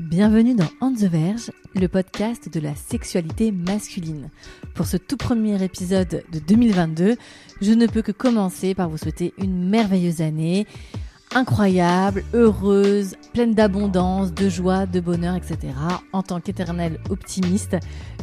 Bienvenue dans On the Verge, le podcast de la sexualité masculine. Pour ce tout premier épisode de 2022, je ne peux que commencer par vous souhaiter une merveilleuse année incroyable, heureuse, pleine d'abondance, de joie, de bonheur, etc. En tant qu'éternel optimiste,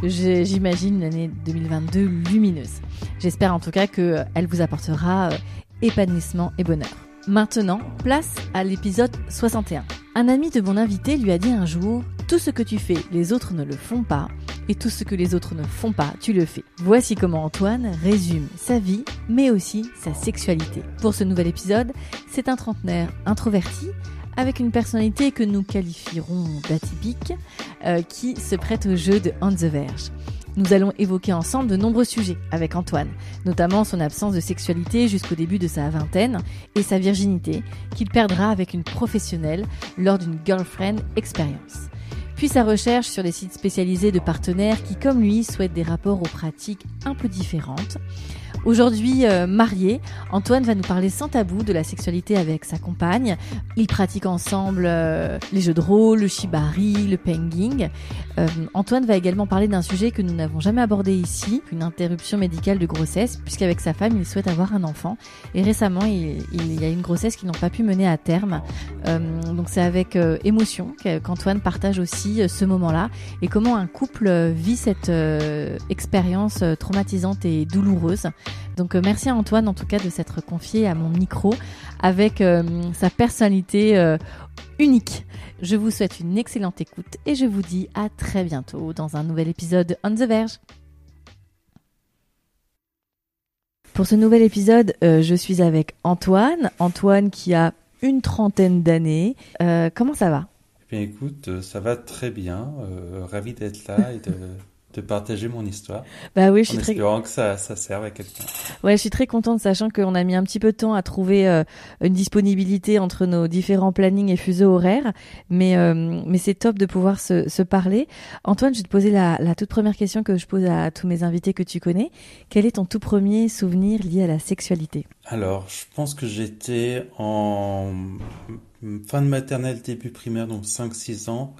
j'imagine une année 2022 lumineuse. J'espère en tout cas qu'elle vous apportera euh, épanouissement et bonheur. Maintenant, place à l'épisode 61. Un ami de mon invité lui a dit un jour Tout ce que tu fais, les autres ne le font pas, et tout ce que les autres ne font pas, tu le fais. Voici comment Antoine résume sa vie, mais aussi sa sexualité. Pour ce nouvel épisode, c'est un trentenaire introverti avec une personnalité que nous qualifierons d'atypique, euh, qui se prête au jeu de On the Verge. Nous allons évoquer ensemble de nombreux sujets avec Antoine, notamment son absence de sexualité jusqu'au début de sa vingtaine et sa virginité qu'il perdra avec une professionnelle lors d'une girlfriend expérience. Puis sa recherche sur des sites spécialisés de partenaires qui, comme lui, souhaitent des rapports aux pratiques un peu différentes. Aujourd'hui euh, marié, Antoine va nous parler sans tabou de la sexualité avec sa compagne. Ils pratiquent ensemble euh, les jeux de rôle, le shibari, le penging. Euh, Antoine va également parler d'un sujet que nous n'avons jamais abordé ici, une interruption médicale de grossesse, puisqu'avec sa femme, il souhaite avoir un enfant. Et récemment, il, il y a une grossesse qu'ils n'ont pas pu mener à terme. donc c'est avec émotion qu'Antoine partage aussi ce moment-là et comment un couple vit cette expérience traumatisante et douloureuse. Donc euh, merci à Antoine en tout cas de s'être confié à mon micro avec euh, sa personnalité euh, unique. Je vous souhaite une excellente écoute et je vous dis à très bientôt dans un nouvel épisode de On the Verge. Pour ce nouvel épisode, je suis avec Antoine. Antoine qui a une trentaine d'années. comment ça va? Eh bien, écoute, ça va très bien. ravi d'être là et de de partager mon histoire. Bah oui, je suis en très espérant que ça, ça serve à quelqu'un. Ouais, je suis très contente, sachant qu'on a mis un petit peu de temps à trouver euh, une disponibilité entre nos différents plannings et fuseaux horaires, mais euh, mais c'est top de pouvoir se, se, parler. Antoine, je vais te poser la, la, toute première question que je pose à tous mes invités que tu connais. Quel est ton tout premier souvenir lié à la sexualité? Alors, je pense que j'étais en fin de maternelle, début primaire, donc 5-6 ans.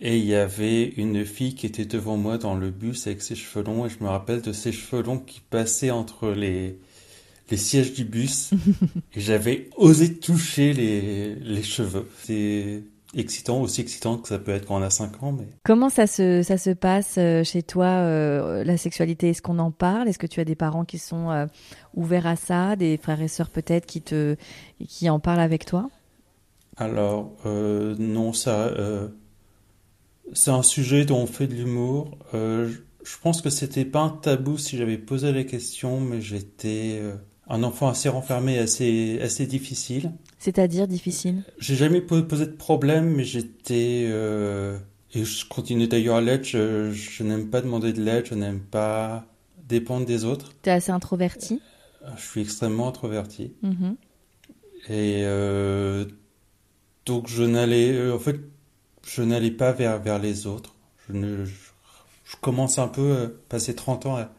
Et il y avait une fille qui était devant moi dans le bus avec ses cheveux longs. Et je me rappelle de ses cheveux longs qui passaient entre les, les sièges du bus. et j'avais osé toucher les, les cheveux. C'est excitant, aussi excitant que ça peut être quand on a 5 ans. Mais... Comment ça se, ça se passe euh, chez toi, euh, la sexualité? Est-ce qu'on en parle? Est-ce que tu as des parents qui sont euh, ouverts à ça? Des frères et sœurs peut-être qui, te, qui en parlent avec toi? Alors, non, ça c'est un sujet dont on fait de l'humour. Euh, je pense que c'était pas un tabou si j'avais posé la question, mais j'étais euh, un enfant assez renfermé, assez assez difficile. C'est-à-dire difficile? J'ai jamais posé de problème, mais j'étais euh, et je continue d'ailleurs à l'être. Je, n'aime pas demander de l'aide, je n'aime pas dépendre des autres. Tu es assez introverti? Je suis extrêmement introverti. Mm-hmm. Et donc je n'allais, en fait, je n'allais pas vers, vers les autres. Je, ne, je, commence un peu, à passer 30 ans, à,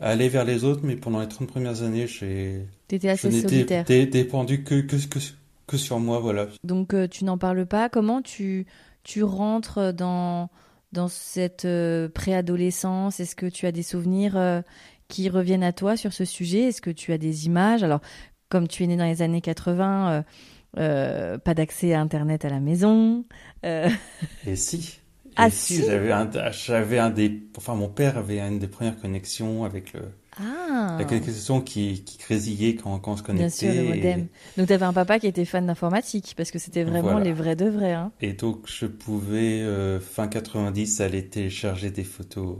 aller vers les autres, mais pendant les 30 premières années, j'ai. assez je solitaire. dépendu que, que, que, que, sur moi, voilà. Donc euh, tu n'en parles pas. Comment tu, tu rentres dans, dans cette euh, préadolescence? Est-ce que tu as des souvenirs euh, qui reviennent à toi sur ce sujet? Est-ce que tu as des images? Alors, comme tu es né dans les années 80, euh, pas d'accès à Internet à la maison. Euh... Et si. ah si, j'avais un, j'avais un des, enfin mon père avait une des premières connexions avec le. Ah. La connexion qui, qui grésillait quand, quand on se connectait. Bien sûr, le modem. Donc tu avais un papa qui était fan d'informatique parce que c'était vraiment les vrais de vrais. Hein. Et donc je pouvais euh, fin 90 aller télécharger des photos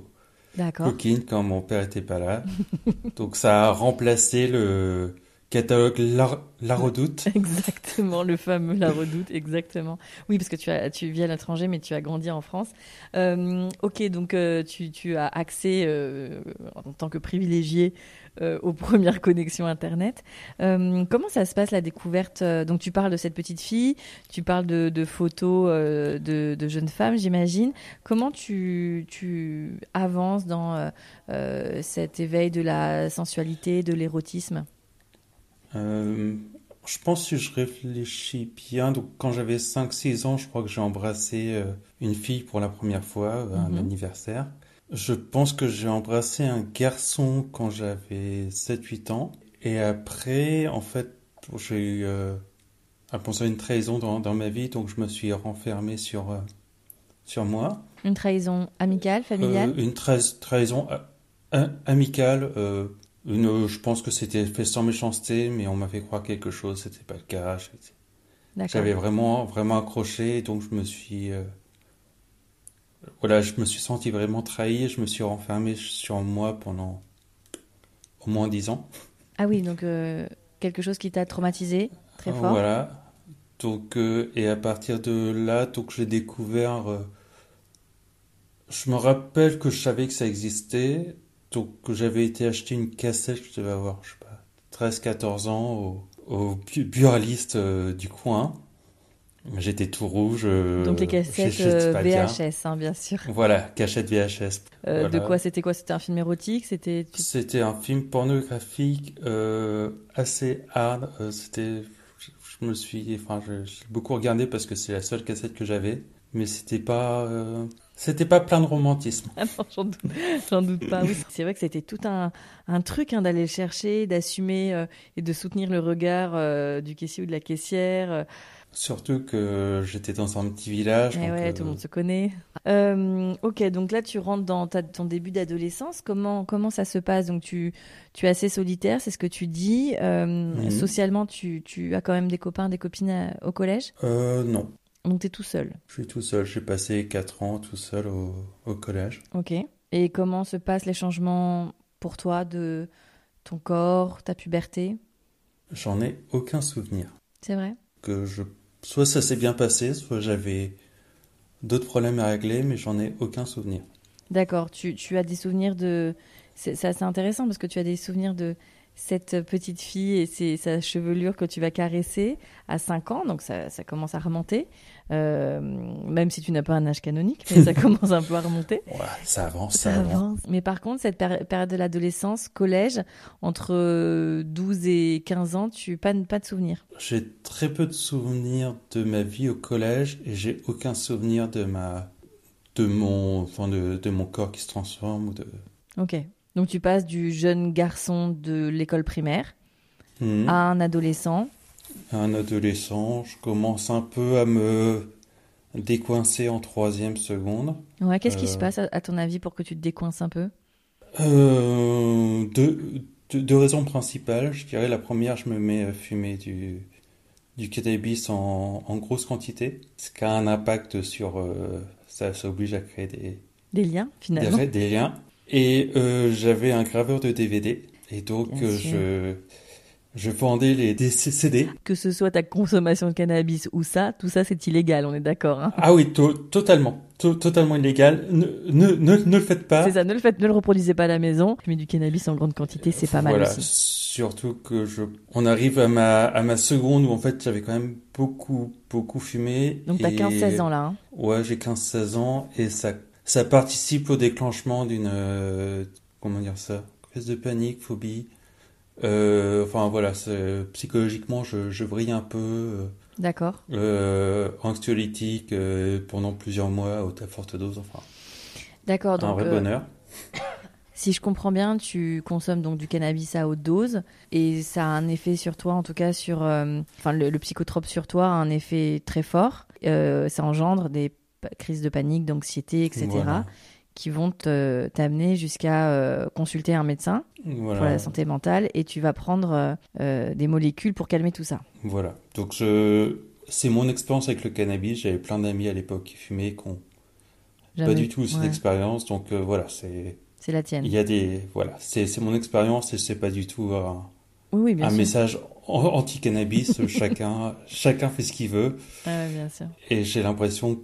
coquines quand mon père était pas là. donc ça a remplacé le catalogue La, Redoute. Exactement, le fameux La Redoute, exactement. Oui, parce que tu, as, tu vis à l'étranger, mais tu as grandi en France. Euh, ok, donc euh, tu, as accès euh, en tant que privilégié aux premières connexions Internet. Comment ça se passe la découverte Donc tu parles de cette petite fille, tu parles de, photos de, jeunes femmes, j'imagine. Comment tu avances dans cet éveil de la sensualité, de l'érotisme? Je pense que je réfléchis bien. Donc, quand j'avais 5-6 ans, je crois que j'ai embrassé une fille pour la première fois, un mhm. anniversaire. Je pense que j'ai embrassé un garçon quand j'avais 7-8 ans. Et après, en fait, j'ai eu euh, à penser une trahison dans, dans, ma vie, donc je me suis renfermé sur, euh, sur moi. Une trahison amicale, familiale? Euh, Une trahison amicale. Une, je pense que c'était fait sans méchanceté, mais on m'a fait croire quelque chose, c'était pas le cas. J'avais vraiment, vraiment accroché, donc je me suis voilà, je me suis senti vraiment trahi, je me suis renfermé sur moi pendant au moins dix ans. Ah oui, donc euh, quelque chose qui t'a traumatisé très fort. Voilà. Donc euh, et à partir de là, donc j'ai découvert. Euh, je me rappelle que je savais que ça existait, donc j'avais été acheter une cassette, je devais avoir, je sais pas, 13-14 ans au, au buraliste du coin. J'étais tout rouge. Euh, Donc les cassettes euh, VHS, hein, bien sûr. Voilà, cachette VHS. Euh, de quoi C'était quoi? C'était un film érotique? C'était. C'était un film pornographique assez hard. c'était, je, me suis, enfin, j'ai beaucoup regardé parce que c'est la seule cassette que j'avais, mais c'était pas, c'était pas plein de romantisme. Ah j'en doute, doute, pas. Oui, c'est vrai que c'était tout un, un truc hein, d'aller chercher, d'assumer et de soutenir le regard du caissier ou de la caissière. Surtout que j'étais dans un petit village. Eh ouais, tout le monde se connaît. Euh, ok, donc là tu rentres dans ta, ton début d'adolescence. Comment comment ça se passe? Donc tu tu es assez solitaire, c'est ce que tu dis. Euh, mhm. Socialement, tu, tu as quand même des copains, des copines au collège? Euh, Non. Donc tu es tout seul Je suis tout seul. J'ai passé 4 ans tout seul au, au collège. Ok. Et comment se passent les changements pour toi de ton corps, ta puberté? J'en ai aucun souvenir. C'est vrai? Que je soit ça s'est bien passé, soit j'avais d'autres problèmes à régler, mais j'en ai aucun souvenir. D'accord, tu, tu, as des souvenirs de... C'est assez intéressant parce que tu as des souvenirs de cette petite fille et sa chevelure que tu vas caresser à 5 ans, donc ça, ça commence à remonter, euh, même si tu n'as pas un âge canonique, mais ça commence un peu à remonter. Ouais, ça avance, ça, avance. Mais par contre, cette période de l'adolescence, collège, entre 12 et 15 ans, tu pas, pas de souvenirs? J'ai très peu de souvenirs de ma vie au collège et j'ai aucun souvenir de ma de mon enfin de, de mon corps qui se transforme ou de Ok. Donc tu passes du jeune garçon de l'école primaire mhm. à un adolescent. Un adolescent, je commence un peu à me décoincer en troisième seconde. Ouais, qu'est-ce qui se euh, passe à, ton avis pour que tu te décoinces un peu? Euh, deux, raisons principales. Je dirais la première, je me mets à fumer du, du cannabis en, grosse quantité, ce qui a un impact sur... Euh, ça, ça oblige à créer des... Des liens, finalement. des liens. Et j'avais un graveur de DVD. Et donc, je, je vendais les des CD. Que ce soit ta consommation de cannabis ou ça, tout ça, c'est illégal, on est d'accord. Hein ah oui, totalement. totalement illégal. Ne, ne, ne, ne, le faites pas. C'est ça, ne le faites, ne le reproduisez pas à la maison. Mais du cannabis en grande quantité, c'est pas mal aussi. Surtout que je, on arrive à ma, à ma seconde où en fait j'avais quand même beaucoup, beaucoup fumé. Donc t'as 15-16 ans là. Hein ouais, j'ai 15-16 ans et ça ça participe au déclenchement d'une euh, comment dire ça? Crise de panique phobie euh, enfin voilà psychologiquement je, je brille un peu euh, d'accord anxiolytique pendant plusieurs mois à forte dose enfin d'accord un vrai bonheur si je comprends bien, tu consommes donc du cannabis à haute dose et ça a un effet sur toi, en tout cas sur, enfin le, psychotrope sur toi a un effet très fort. ça engendre des crise de panique, d'anxiété, etc., qui vont t'amener jusqu'à euh, consulter un médecin pour la santé mentale et tu vas prendre euh, euh, des molécules pour calmer tout ça. Voilà. Donc je... c'est mon expérience avec le cannabis. J'avais plein d'amis à l'époque qui fumaient, qui n'ont pas du tout cette expérience. Donc voilà, c'est. C'est la tienne. Il y a des voilà, c'est mon expérience et c'est pas du tout Oui, oui, bien un sûr. message an- anti-cannabis, chacun, chacun fait ce qu'il veut. Ah, bien sûr. Et j'ai l'impression,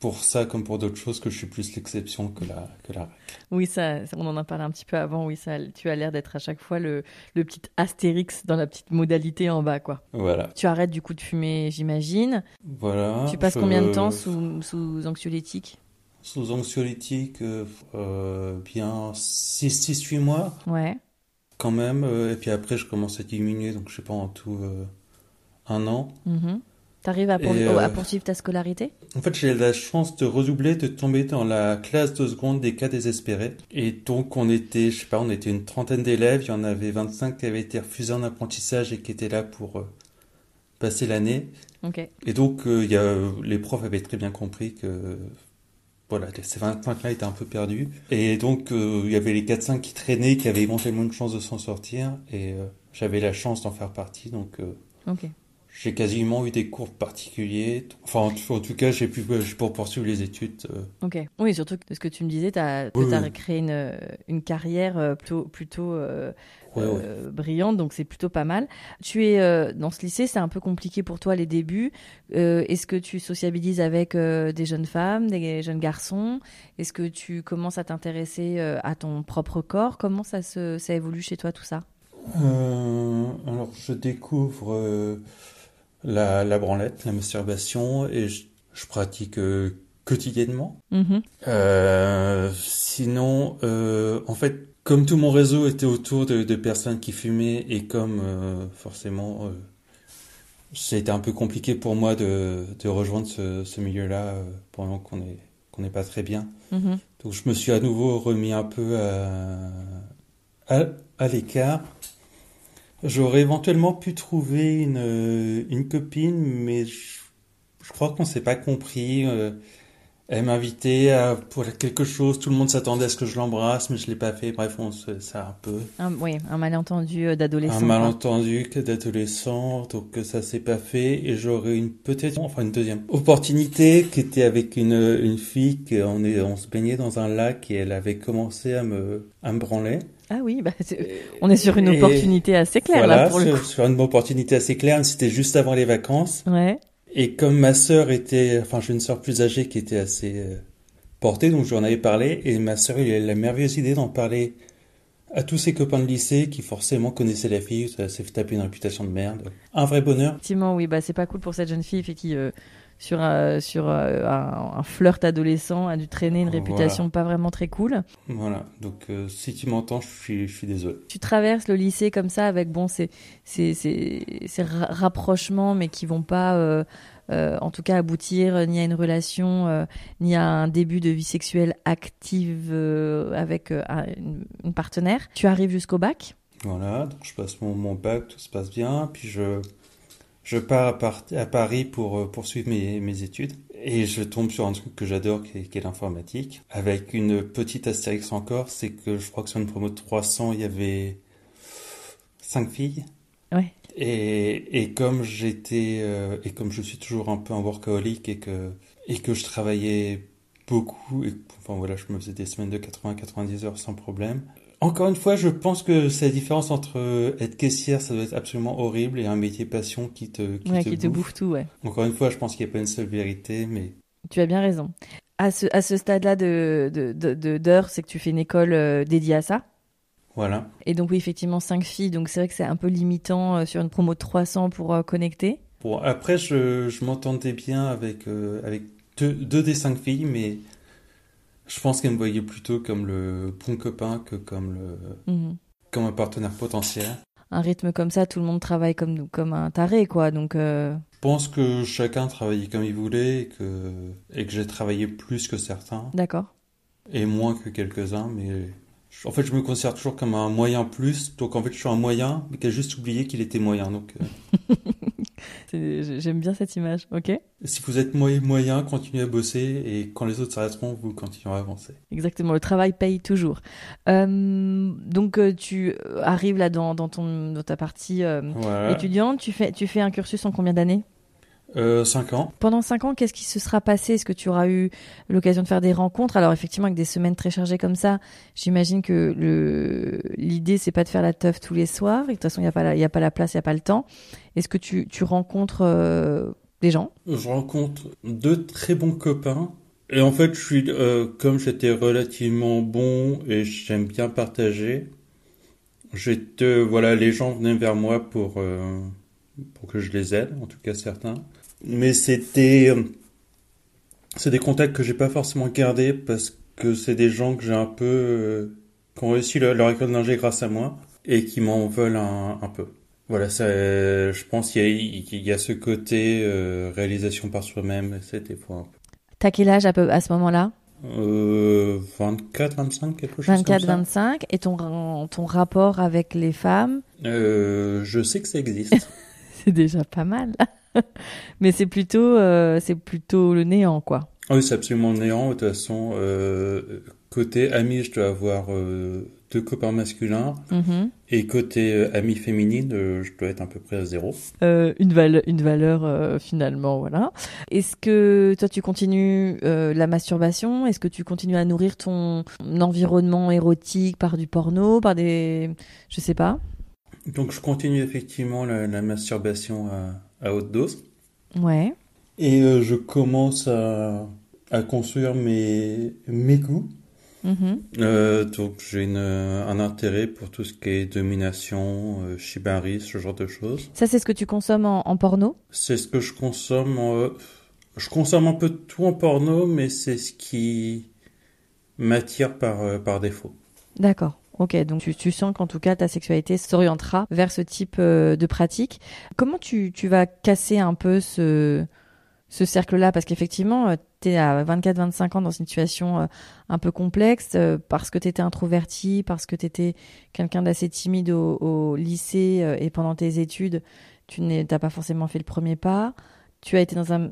pour ça comme pour d'autres choses, que je suis plus l'exception que la, que la règle. Oui, ça, on en a parlé un petit peu avant. Oui, ça, tu as l'air d'être à chaque fois le, le petit astérix dans la petite modalité en bas, quoi. Voilà. Tu arrêtes du coup de fumer, j'imagine. Voilà. tu passes Je- combien de temps sous, sous anxiolytique Sous anxiolytique, euh, euh, bien 6-8 mois Ouais. quand même. euh, et puis après, je commence à diminuer, donc je sais pas, en tout euh, un an. Mhm. T'arrives à, pour- euh, à poursuivre ta scolarité? En fait, j'ai la chance de redoubler, de tomber dans la classe de seconde des cas désespérés. Et donc, on était, je sais pas, on était une trentaine d'élèves. Il y en avait 25 qui avaient été refusés en apprentissage et qui étaient là pour euh, passer l'année. Ok. Et donc, euh, il y a, les profs avaient très bien compris que voilà, ces 25-là étaient un peu perdus. Et donc, euh, il y avait les 4-5 qui traînaient, qui avaient éventuellement une chance de s'en sortir. Et euh, j'avais la chance d'en faire partie. Donc, euh, Ok. J'ai quasiment eu des cours particuliers. Enfin, en tout, cas, j'ai pu pour poursuivre les études. euh, Ok. Oui, surtout que de ce que tu me disais, tu as, Oui, oui. créé une, une carrière euh, plutôt, plutôt euh, ouais, ouais. brillante, donc c'est plutôt pas mal. Tu es euh, dans ce lycée, c'est un peu compliqué pour toi les débuts. Est-ce que tu sociabilises avec des jeunes femmes, des jeunes garçons? Est-ce que tu commences à t'intéresser à ton propre corps? Comment ça, se, ça évolue chez toi tout ça? Alors, je découvre la, la branlette, la masturbation, et je, je pratique euh, quotidiennement. Mhm. Euh, sinon, euh, en fait, comme tout mon réseau était autour de, de personnes qui fumaient, et comme euh, forcément, euh, c'était un peu compliqué pour moi de, de rejoindre ce, ce milieu-là euh, pendant qu'on est qu'on n'est pas très bien. Mhm. Donc je me suis à nouveau remis un peu à, à, à l'écart. J'aurais éventuellement pu trouver une, euh, une copine, mais je, je crois qu'on s'est pas compris. Euh, Elle m'invitait à- pour quelque chose, tout le monde s'attendait à ce que je l'embrasse, mais je l'ai pas fait. Bref, on se, ça a un peu Un, oui, un malentendu euh, d'adolescent. un quoi. malentendu que d'adolescent, donc que ça s'est pas fait, et j'aurais une peut-être, enfin une deuxième opportunité qui était avec une, une fille qu'on est, on se baignait dans un lac et elle avait commencé à me, à me branler. Ah oui, bah, on est sur une Et opportunité assez claire voilà, là pour le coup. sur une opportunité assez claire, c'était juste avant les vacances. Ouais. Et comme ma sœur était, enfin j'ai une sœur plus âgée qui était assez euh, portée, donc j'en avais parlé, et ma sœur elle a eu la merveilleuse idée d'en parler à tous ses copains de lycée qui forcément connaissaient la fille, ça s'est fait taper une réputation de merde. Un vrai bonheur. Effectivement, oui, bah c'est pas cool pour cette jeune fille qui euh, sur un, sur euh, un, un flirt adolescent a dû traîner une Voilà. réputation pas vraiment très cool. Voilà, donc euh, si tu m'entends, je suis, je suis désolé. Tu traverses le lycée comme ça avec bon ces ces ces, ces ra- rapprochements mais qui vont pas euh, euh, en tout cas aboutir ni à une relation euh, ni à un début de vie sexuelle active euh, avec euh, un- une, une partenaire. Tu arrives jusqu'au bac. Voilà, donc je passe mon, mon bac, tout se passe bien, puis je, je pars à, Par- à Paris pour euh, poursuivre mes, mes études, et je tombe sur un truc que j'adore, qui est, l'informatique, avec une petite astérix encore, c'est que je crois que sur une promo de 300, il y avait cinq filles. Ouais. Et, et comme j'étais, euh, et comme je suis toujours un peu un workaholic et que, et que je travaillais beaucoup, et, enfin voilà, je me faisais des semaines de 80-90 heures sans problème. Encore une fois, je pense que c'est la différence entre euh, être caissière, ça doit être absolument horrible, et un métier passion qui te, qui ouais, te qui te bouffe tout, ouais. Encore une fois, je pense qu'il n'y a pas une seule vérité, mais Tu as bien raison. À ce, à ce stade-là de, de, d'heure, c'est que tu fais une école euh, dédiée à ça. voilà. Et donc, oui, effectivement, cinq filles. Donc, c'est vrai que c'est un peu limitant euh, sur une promo de 300 pour connecter. Bon, après, je, je m'entendais bien avec, euh, avec deux, deux des cinq filles, mais je pense qu'elles me voyaient plutôt comme le bon copain que comme le, Mhm. comme un partenaire potentiel. Un rythme comme ça, tout le monde travaille comme, comme un taré, quoi. Donc, euh, Je pense que chacun travaillait comme il voulait et que, et que j'ai travaillé plus que certains d'accord. et moins que quelques-uns, mais en fait, je me considère toujours comme un moyen plus, donc en fait, je suis un moyen, mais qui a juste oublié qu'il était moyen. Donc, euh, J'aime bien cette image. Ok. si vous êtes moyen, continuez à bosser et quand les autres s'arrêteront, vous continuerez à avancer. Exactement. Le travail paye toujours. Euh, donc, euh, tu arrives là dans, dans, ton, dans ta partie euh, Voilà. étudiante. Tu fais, tu fais un cursus en combien d'années? Euh, 5 ans. Pendant 5 ans, qu'est-ce qui se sera passé? Est-ce que tu auras eu l'occasion de faire des rencontres? Alors effectivement, avec des semaines très chargées comme ça, j'imagine que le l'idée c'est pas de faire la teuf tous les soirs. Et de toute façon, il n'y a pas la, y a pas la place, il y a pas le temps. Est-ce que tu, tu rencontres euh, des gens? Je rencontre deux très bons copains. Et en fait, je suis euh, comme j'étais relativement bon et j'aime bien partager. J'étais voilà, les gens venaient vers moi pour euh, pour que je les aide, en tout cas certains. Mais c'était c'est des contacts que j'ai pas forcément gardés parce que c'est des gens que j'ai un peu euh, qui ont réussi leur, leur école d'ingé grâce à moi et qui m'en veulent un, un peu. Voilà, ça, je pense qu'il y, y a ce côté euh, réalisation par soi-même, des fois un peu. T'as quel âge à, peu, à ce moment-là? Euh, 24, 25, quelque chose 24, comme ça. 25. Et ton, ton rapport avec les femmes? Euh, je sais que ça existe. C'est déjà pas mal. Mais c'est plutôt, euh, c'est plutôt le néant, quoi. Ah oui, c'est absolument néant. De toute façon, euh, côté ami, je dois avoir euh, deux copains masculins. Mhm. Et côté ami féminine, je dois être à peu près à zéro. Une, une valeur finalement, voilà. Est-ce que toi tu continues la masturbation? Est-ce que tu continues à nourrir ton environnement érotique par du porno, par des, je sais pas? Donc je continue effectivement la, la masturbation à, à haute dose. Ouais. Et euh, je commence à, à construire mes, mes goûts. Mhm. Euh, donc j'ai une, un intérêt pour tout ce qui est domination, euh, shibari, ce genre de choses. Ça c'est ce que tu consommes en, en porno? C'est ce que je consomme. euh, je consomme un peu tout en porno, mais c'est ce qui m'attire par, euh, par défaut. D'accord. Ok, donc tu, tu sens qu'en tout cas ta sexualité s'orientera vers ce type euh, de pratique. Comment tu, tu vas casser un peu ce, ce cercle-là? Parce qu'effectivement, tu es à 24-25 ans dans une situation euh, un peu complexe euh, parce que tu étais introverti, parce que tu étais quelqu'un d'assez timide au, au lycée euh, et pendant tes études, tu n'as pas forcément fait le premier pas. Tu as été dans un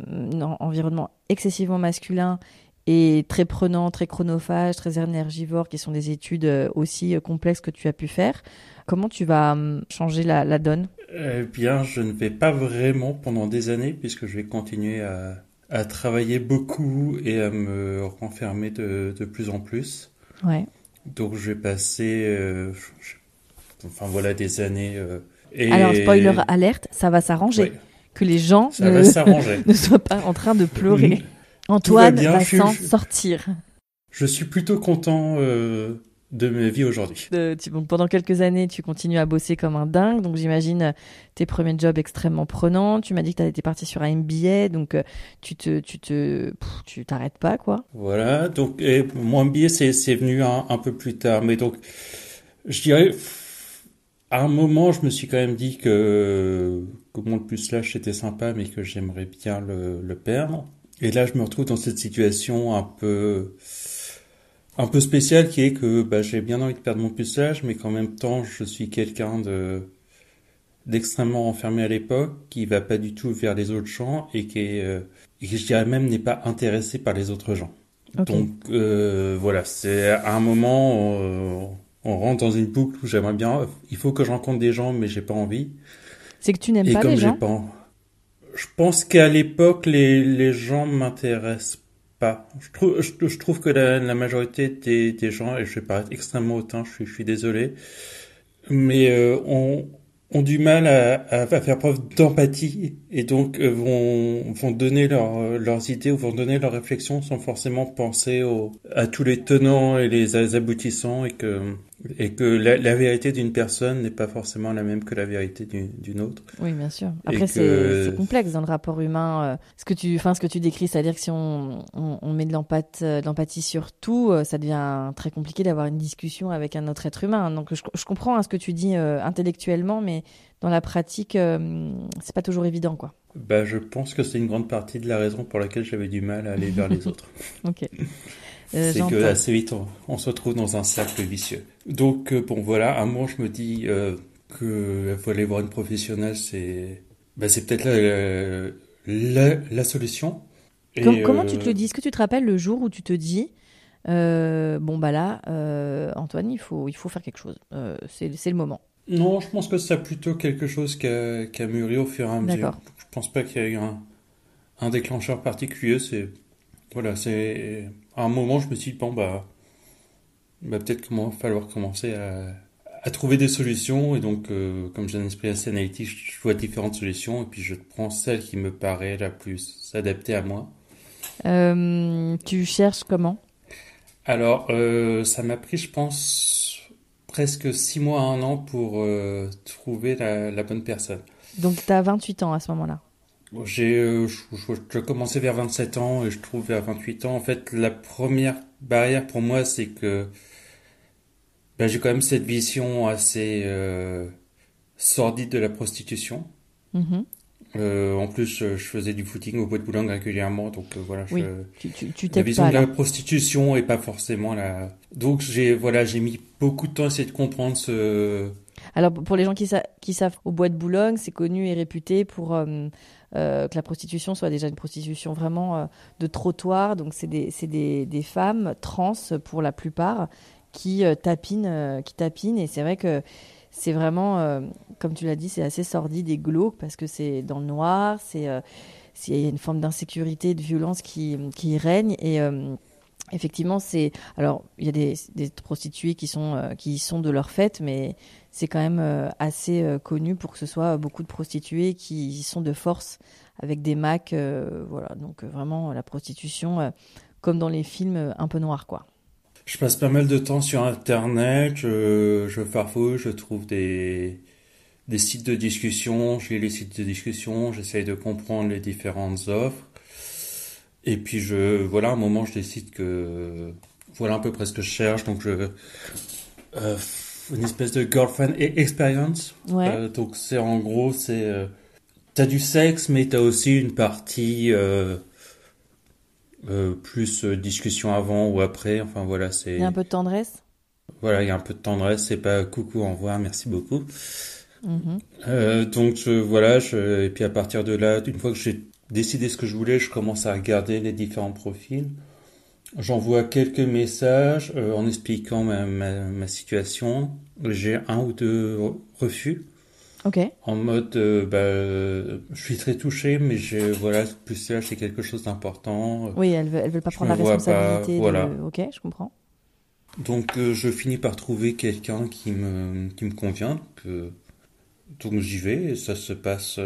environnement excessivement masculin et très prenant, très chronophage, très énergivore, qui sont des études euh, aussi euh, complexes que tu as pu faire. Comment tu vas hum, changer la, la donne? Eh bien, je ne vais pas vraiment pendant des années, puisque je vais continuer à, à travailler beaucoup et à me renfermer de, de plus en plus. Ouais. Donc, je vais passer, euh, je- enfin voilà, des années. euh, et... Alors, spoiler alerte, ça va s'arranger. Ouais, Que les gens ne soient pas en train de pleurer. Antoine va s'en sortir. Je suis plutôt content euh, de ma vie aujourd'hui. Bon, pendant quelques années, tu continues à bosser comme un dingue. Donc, j'imagine euh, tes premiers jobs extrêmement prenants. Tu m'as dit que tu étais parti sur un MBA. Donc, euh, tu te, tu te, pff, tu t'arrêtes pas, quoi. Voilà, donc et mon billet c'est venu un, un peu plus tard, mais donc je dirais à un moment je me suis quand même dit que que mon plus lâche c'était sympa, mais que j'aimerais bien le, le perdre. Et là je me retrouve dans cette situation un peu un peu spéciale qui est que bah, j'ai bien envie de perdre mon pucelage, mais qu'en même temps je suis quelqu'un de d'extrêmement enfermé à l'époque, qui va pas du tout vers les autres gens et qui est, euh, et qui je dirais même n'est pas intéressé par les autres gens. Donc euh, voilà, c'est à un moment euh, on rentre dans une boucle où j'aimerais bien, il faut que je rencontre des gens, mais j'ai pas envie. C'est que tu n'aimes Et pas comme les j'ai gens. pas, je pense qu'à l'époque les les gens m'intéressent pas. Je trouve que la, majorité des des gens et je vais paraître extrêmement hautain, je suis je désolé, mais euh, ont ont du mal à, à, à faire preuve d'empathie et donc euh, vont vont donner leur, leurs idées ou vont donner leurs réflexions sans forcément penser au, à tous les tenants et les aboutissants et que et que la, la vérité d'une personne n'est pas forcément la même que la vérité d'une autre. Oui, bien sûr. Après, c'est complexe dans le rapport humain. euh, ce que tu, enfin, ce que tu décris, c'est-à-dire que si on, on, on met de euh, de l'empathie sur tout, euh, ça devient très compliqué d'avoir une discussion avec un autre être humain. Donc, je, je comprends hein, ce que tu dis euh, intellectuellement, mais dans la pratique, euh, c'est pas toujours évident, quoi. Bah, je pense que c'est une grande partie de la raison pour laquelle j'avais du mal à aller vers les autres. Ok. Euh, c'est que assez vite on, on se retrouve dans un cercle vicieux. Donc euh, bon voilà, à un moment je me dis euh, que faut aller voir une professionnelle, c'est bah, peut-être la, la, la solution. Et, comment euh, tu te le dis? Est-ce que tu te rappelles le jour où tu te dis, euh, bon bah là, euh, Antoine, il faut, il faut faire quelque chose. Euh, c'est le moment? Non, je pense que c'est plutôt quelque chose qui a, qui a mûri au fur et à mesure. Je pense pas qu'il y a eu un, un déclencheur particulier. C'est voilà, c'est à un moment je me suis dit bon bah, bah peut-être qu'il va falloir commencer à, à, trouver des solutions et donc euh, comme j'ai un esprit assez analytique, je vois différentes solutions et puis je prends celle qui me paraît la plus adaptée à moi. Euh, tu cherches comment? Alors euh, ça m'a pris je pense presque six mois à un an pour trouver la, la bonne personne. Donc tu as 28 ans à ce moment-là? J'ai je, commencé vers 27 ans et je trouve vers 28 ans. En fait, la première barrière pour moi, c'est que ben, j'ai quand même cette vision assez euh, sordide de la prostitution. Mm-hmm. Euh, en plus, je, faisais du footing au bois de Boulogne régulièrement, donc voilà. Oui, tu, tu, la vision de la prostitution et pas forcément la. Donc j'ai voilà, j'ai mis beaucoup de temps à essayer de comprendre ce. Alors pour les gens qui, qui savent, au bois de Boulogne, c'est connu et réputé pour euh, que la prostitution soit déjà une prostitution vraiment euh, de trottoir. Donc c'est des, des, femmes trans pour la plupart qui euh, tapinent, qui tapinent. Et c'est vrai que c'est vraiment, comme tu l'as dit, c'est assez sordide et glauque parce que c'est dans le noir, c'est il y a une forme d'insécurité, de violence qui, qui règne et effectivement c'est alors il y a des, prostituées qui sont qui sont de leur fête mais c'est quand même euh, assez euh, connu pour que ce soit beaucoup de prostituées qui sont de force avec des macs. Euh, voilà, donc vraiment la prostitution, comme dans les films un peu noirs, quoi. Je passe pas mal de temps sur Internet, je, je farfouille, je trouve des, des sites de discussion, je lis les sites de discussion, j'essaye de comprendre les différentes offres. Et puis je, voilà, à un moment, je décide que, voilà à peu près ce que je cherche, donc je, une espèce de girlfriend experience. Euh, donc c'est en gros c'est euh, t'as du sexe mais t'as aussi une partie euh, plus discussion avant ou après. Enfin voilà c'est. Il y a un peu de tendresse. Voilà il y a un peu de tendresse. C'est pas coucou au revoir merci beaucoup. Mm-hmm. donc voilà je, et puis à partir de là une fois que j'ai décidé ce que je voulais je commence à regarder les différents profils. J'envoie quelques messages euh, en expliquant ma, ma, situation. J'ai un ou deux refus. Ok. En mode, euh, bah, je suis très touché, mais je, voilà, plus là, c'est quelque chose d'important. Oui, elles veulent, elles veulent pas prendre la responsabilité. voilà. Ok, je comprends. Donc, euh, je finis par trouver quelqu'un qui me, qui me convient. Donc, donc j'y vais et ça se passe.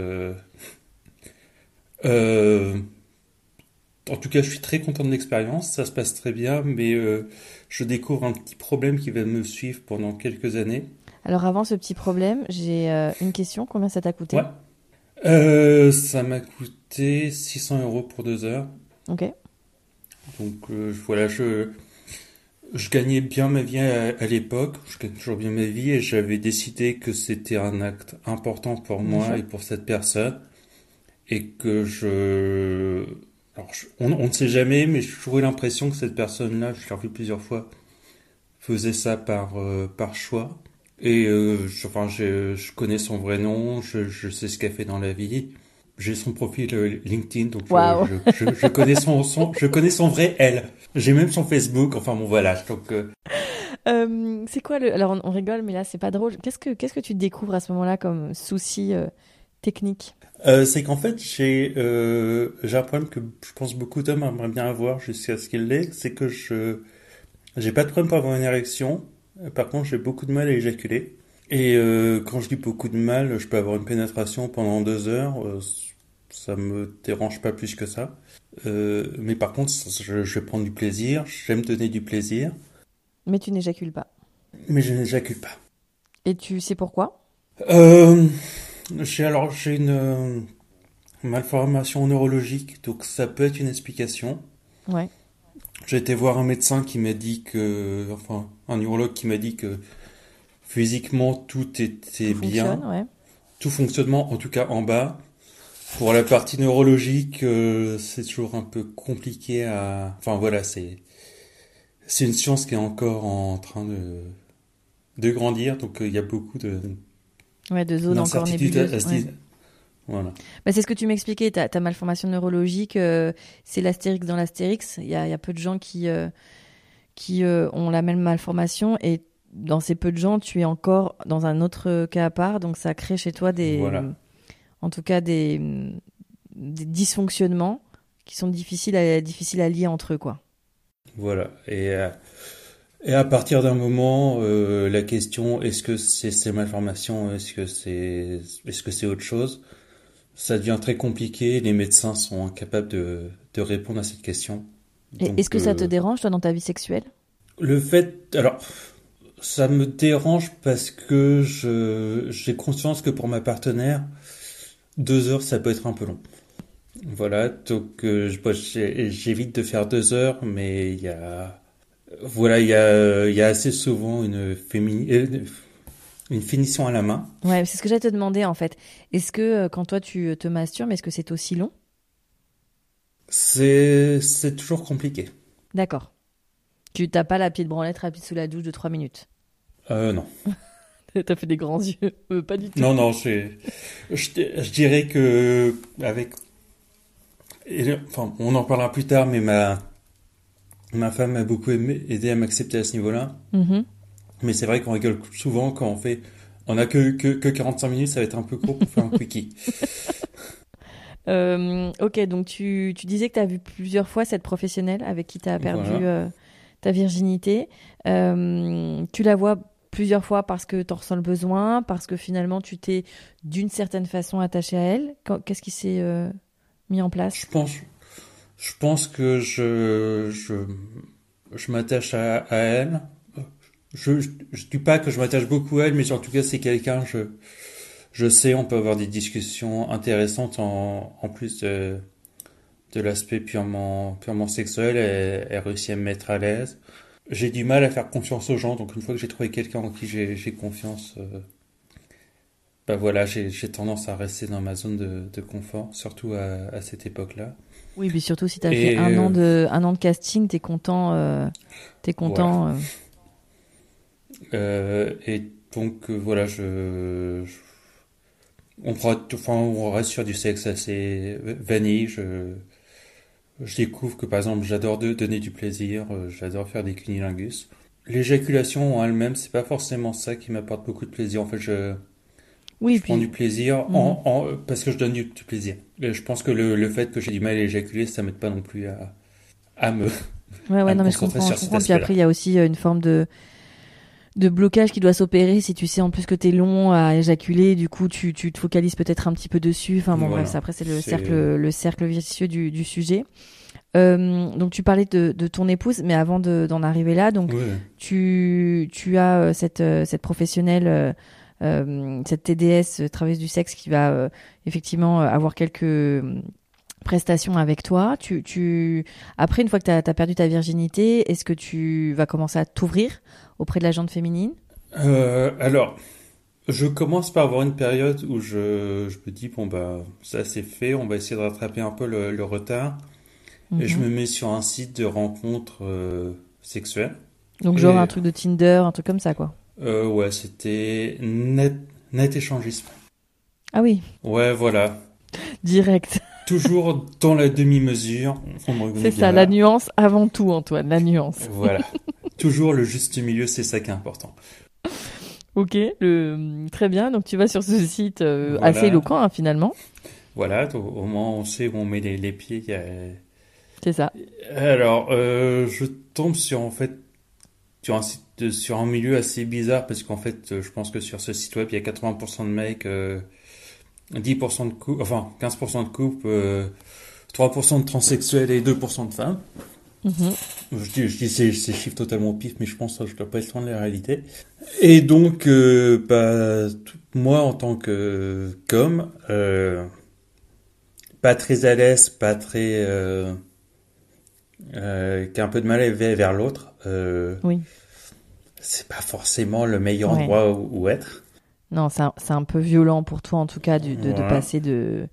En tout cas, je suis très content de l'expérience, ça se passe très bien, mais euh, je découvre un petit problème qui va me suivre pendant quelques années. Alors avant ce petit problème, j'ai euh, une question, combien ça t'a coûté? Euh, Ça m'a coûté 600 euros pour deux heures. Ok. Donc voilà, je, je gagnais bien ma vie à, l'époque, je gagne toujours bien ma vie et j'avais décidé que c'était un acte important pour moi et pour cette personne et que je on, ne sait jamais, mais j'ai toujours eu l'impression que cette personne-là, je l'ai revue plusieurs fois, faisait ça par, euh, par choix. Et euh, je, enfin, je, connais son vrai nom, je, sais ce qu'elle fait dans la vie. J'ai son profil euh, LinkedIn, donc je, connais son, son, je connais son vrai elle. J'ai même son Facebook. Enfin bon, voilà. Donc. c'est quoi le Alors on, rigole, mais là c'est pas drôle. Qu'est-ce que qu'est-ce que tu découvres à ce moment-là comme souci technique euh, c'est qu'en fait, j'ai euh, un problème que je pense beaucoup d'hommes aimeraient bien avoir jusqu'à ce qu'il l'ait, c'est que je j'ai pas de problème pour avoir une érection. Par contre, j'ai beaucoup de mal à éjaculer. Et euh, quand je dis beaucoup de mal, je peux avoir une pénétration pendant deux heures. Euh, ça me dérange pas plus que ça. Mais par contre, je, je vais prendre du plaisir. J'aime donner du plaisir. Mais tu n'éjacules pas. Mais je n'éjacule pas. Et tu sais pourquoi? Euh, j'ai alors j'ai une euh, malformation neurologique, donc ça peut être une explication. Ouais. J'ai été voir un médecin qui m'a dit que, enfin, un neurologue qui m'a dit que physiquement tout était bien, ouais. tout fonctionnement, en tout cas en bas. Pour la partie neurologique, euh, c'est toujours un peu compliqué à. Enfin voilà, c'est c'est une science qui est encore en train de de grandir, donc euh, il y a beaucoup de Ouais, de zones encore nébuleuses. Voilà. Bah, c'est ce que tu m'expliquais, ta, ta malformation neurologique, euh, c'est l'astérix dans l'astérix. Il y a, y a, peu de gens qui, euh, qui euh, ont la même malformation et dans ces peu de gens, tu es encore dans un autre cas à part. Donc ça crée chez toi des, en tout cas des, des dysfonctionnements qui sont difficiles à, difficiles à lier entre eux, quoi. Voilà. Et, et à partir d'un moment, euh, la question est-ce que c'est ces malformations, est-ce que c'est est-ce que c'est autre chose, ça devient très compliqué. Les médecins sont incapables de, de répondre à cette question. Est-ce que ça te dérange toi dans ta vie sexuelle? Le fait, alors ça me dérange parce que je j'ai conscience que pour ma partenaire, deux heures ça peut être un peu long. Voilà, donc euh, j'évite de faire deux heures, mais il y a voilà, il y a il y a assez souvent une. Euh, une finition à la main. Ouais, c'est ce que j'allais te demander en fait. Est-ce que euh, quand toi tu te masturbes, est-ce que c'est aussi long? C'est toujours compliqué. D'accord. Tu t'as pas la pied de branlette rapide sous la douche de 3 minutes? Euh, non. T'as fait des grands yeux. Euh, pas du tout. Non, non, je, je, dirais que avec. enfin, on en parlera plus tard, mais ma, ma femme m'a beaucoup aimé, aidé à m'accepter à ce niveau-là. Mm-hmm. Mais c'est vrai qu'on rigole souvent quand on fait. On a que, que, que 45 minutes, ça va être un peu court pour faire un quickie. Euh, ok, donc tu, tu disais que tu as vu plusieurs fois cette professionnelle avec qui tu as perdu euh, ta virginité. Euh, tu la vois plusieurs fois parce que tu en ressens le besoin, parce que finalement tu t'es d'une certaine façon attaché à elle. Qu'est-ce qui s'est mis en place? Je pense, je pense que je, je, je m'attache à, à, elle. Je, je, dis pas que je m'attache beaucoup à elle, mais en tout cas c'est quelqu'un, je, je sais, on peut avoir des discussions intéressantes en, en plus de, de l'aspect purement, purement sexuel. Elle, elle, réussit à me mettre à l'aise. J'ai du mal à faire confiance aux gens, donc une fois que j'ai trouvé quelqu'un en qui j'ai confiance, euh, bah voilà, j'ai tendance à rester dans ma zone de, de confort, surtout à, à cette époque-là. Oui, mais surtout si tu as fait un, an de, un an de casting, t'es content. Euh, es content voilà. euh... et donc voilà, je, je on, enfin, on reste sur du sexe assez vanille. Je, je découvre que par exemple, j'adore donner du plaisir, euh, j'adore faire des cunilingus. L'éjaculation en elle-même, c'est pas forcément ça qui m'apporte beaucoup de plaisir. En fait, je, oui, je puis... prends du plaisir Mhm. en, en, parce que je donne du, du plaisir. Et je pense que le, le fait que j'ai du mal à éjaculer, ça m'aide pas non plus à, à me. Ouais, ouais, non, mais je comprends. Je comprends. Puis après, il y a aussi euh, une forme de de blocage qui doit s'opérer si tu sais en plus que t'es long à éjaculer du coup tu, tu te focalises peut-être un petit peu dessus enfin bon Voilà. bref après c'est le cercle le cercle vicieux du, du sujet Euh, donc tu parlais de, de ton épouse mais avant de- d'en arriver là donc Ouais. tu, tu as euh, cette, euh, cette professionnelle, euh, euh, cette TDS, euh, travailleuse du sexe, qui va euh, effectivement euh, avoir quelques euh, prestations avec toi. Tu, tu... Après, une fois que tu as, perdu ta virginité, est-ce que tu vas commencer à t'ouvrir auprès de la jante féminine? Euh, alors, je commence par avoir une période où je, je me dis, bon, bah, ça c'est fait, on va essayer de rattraper un peu le, le retard. Et je Mhm. me mets sur un site de rencontres euh, sexuelles. Donc genre et- un truc de Tinder, un truc comme ça, quoi. Euh, ouais, c'était net, net échangisme. Ah oui, Ouais, voilà. direct. Toujours dans la demi-mesure. C'est ça, la nuance avant tout, Antoine, la nuance. Voilà. Toujours le juste milieu, c'est ça qui est important. Ok, le... très bien. Donc tu vas sur ce site euh, Voilà. assez éloquent, hein, finalement. Voilà, au, moins on sait où on met les, les pieds. a- C'est ça. Alors, euh, je tombe sur en fait sur un site de- sur un milieu assez bizarre parce qu'en fait, euh, je pense que sur ce site web, il y a 80% de mecs, euh, 10% de couples, enfin 15% de couples, euh, 3% de transsexuels et 2% de femmes. Mhm. Je dis, je dis ces, ces chiffres totalement pif, mais je pense que je dois pas être loin de la réalité. Et donc, euh, bah, tout- moi, en tant que euh, pas très à l'aise, pas très, euh, euh, qui a un peu de mal à vers l'autre, euh, Oui. C'est pas forcément le meilleur Ouais. endroit où, où être. Non, c'est un, un peu violent pour toi, en tout cas, de, passer de.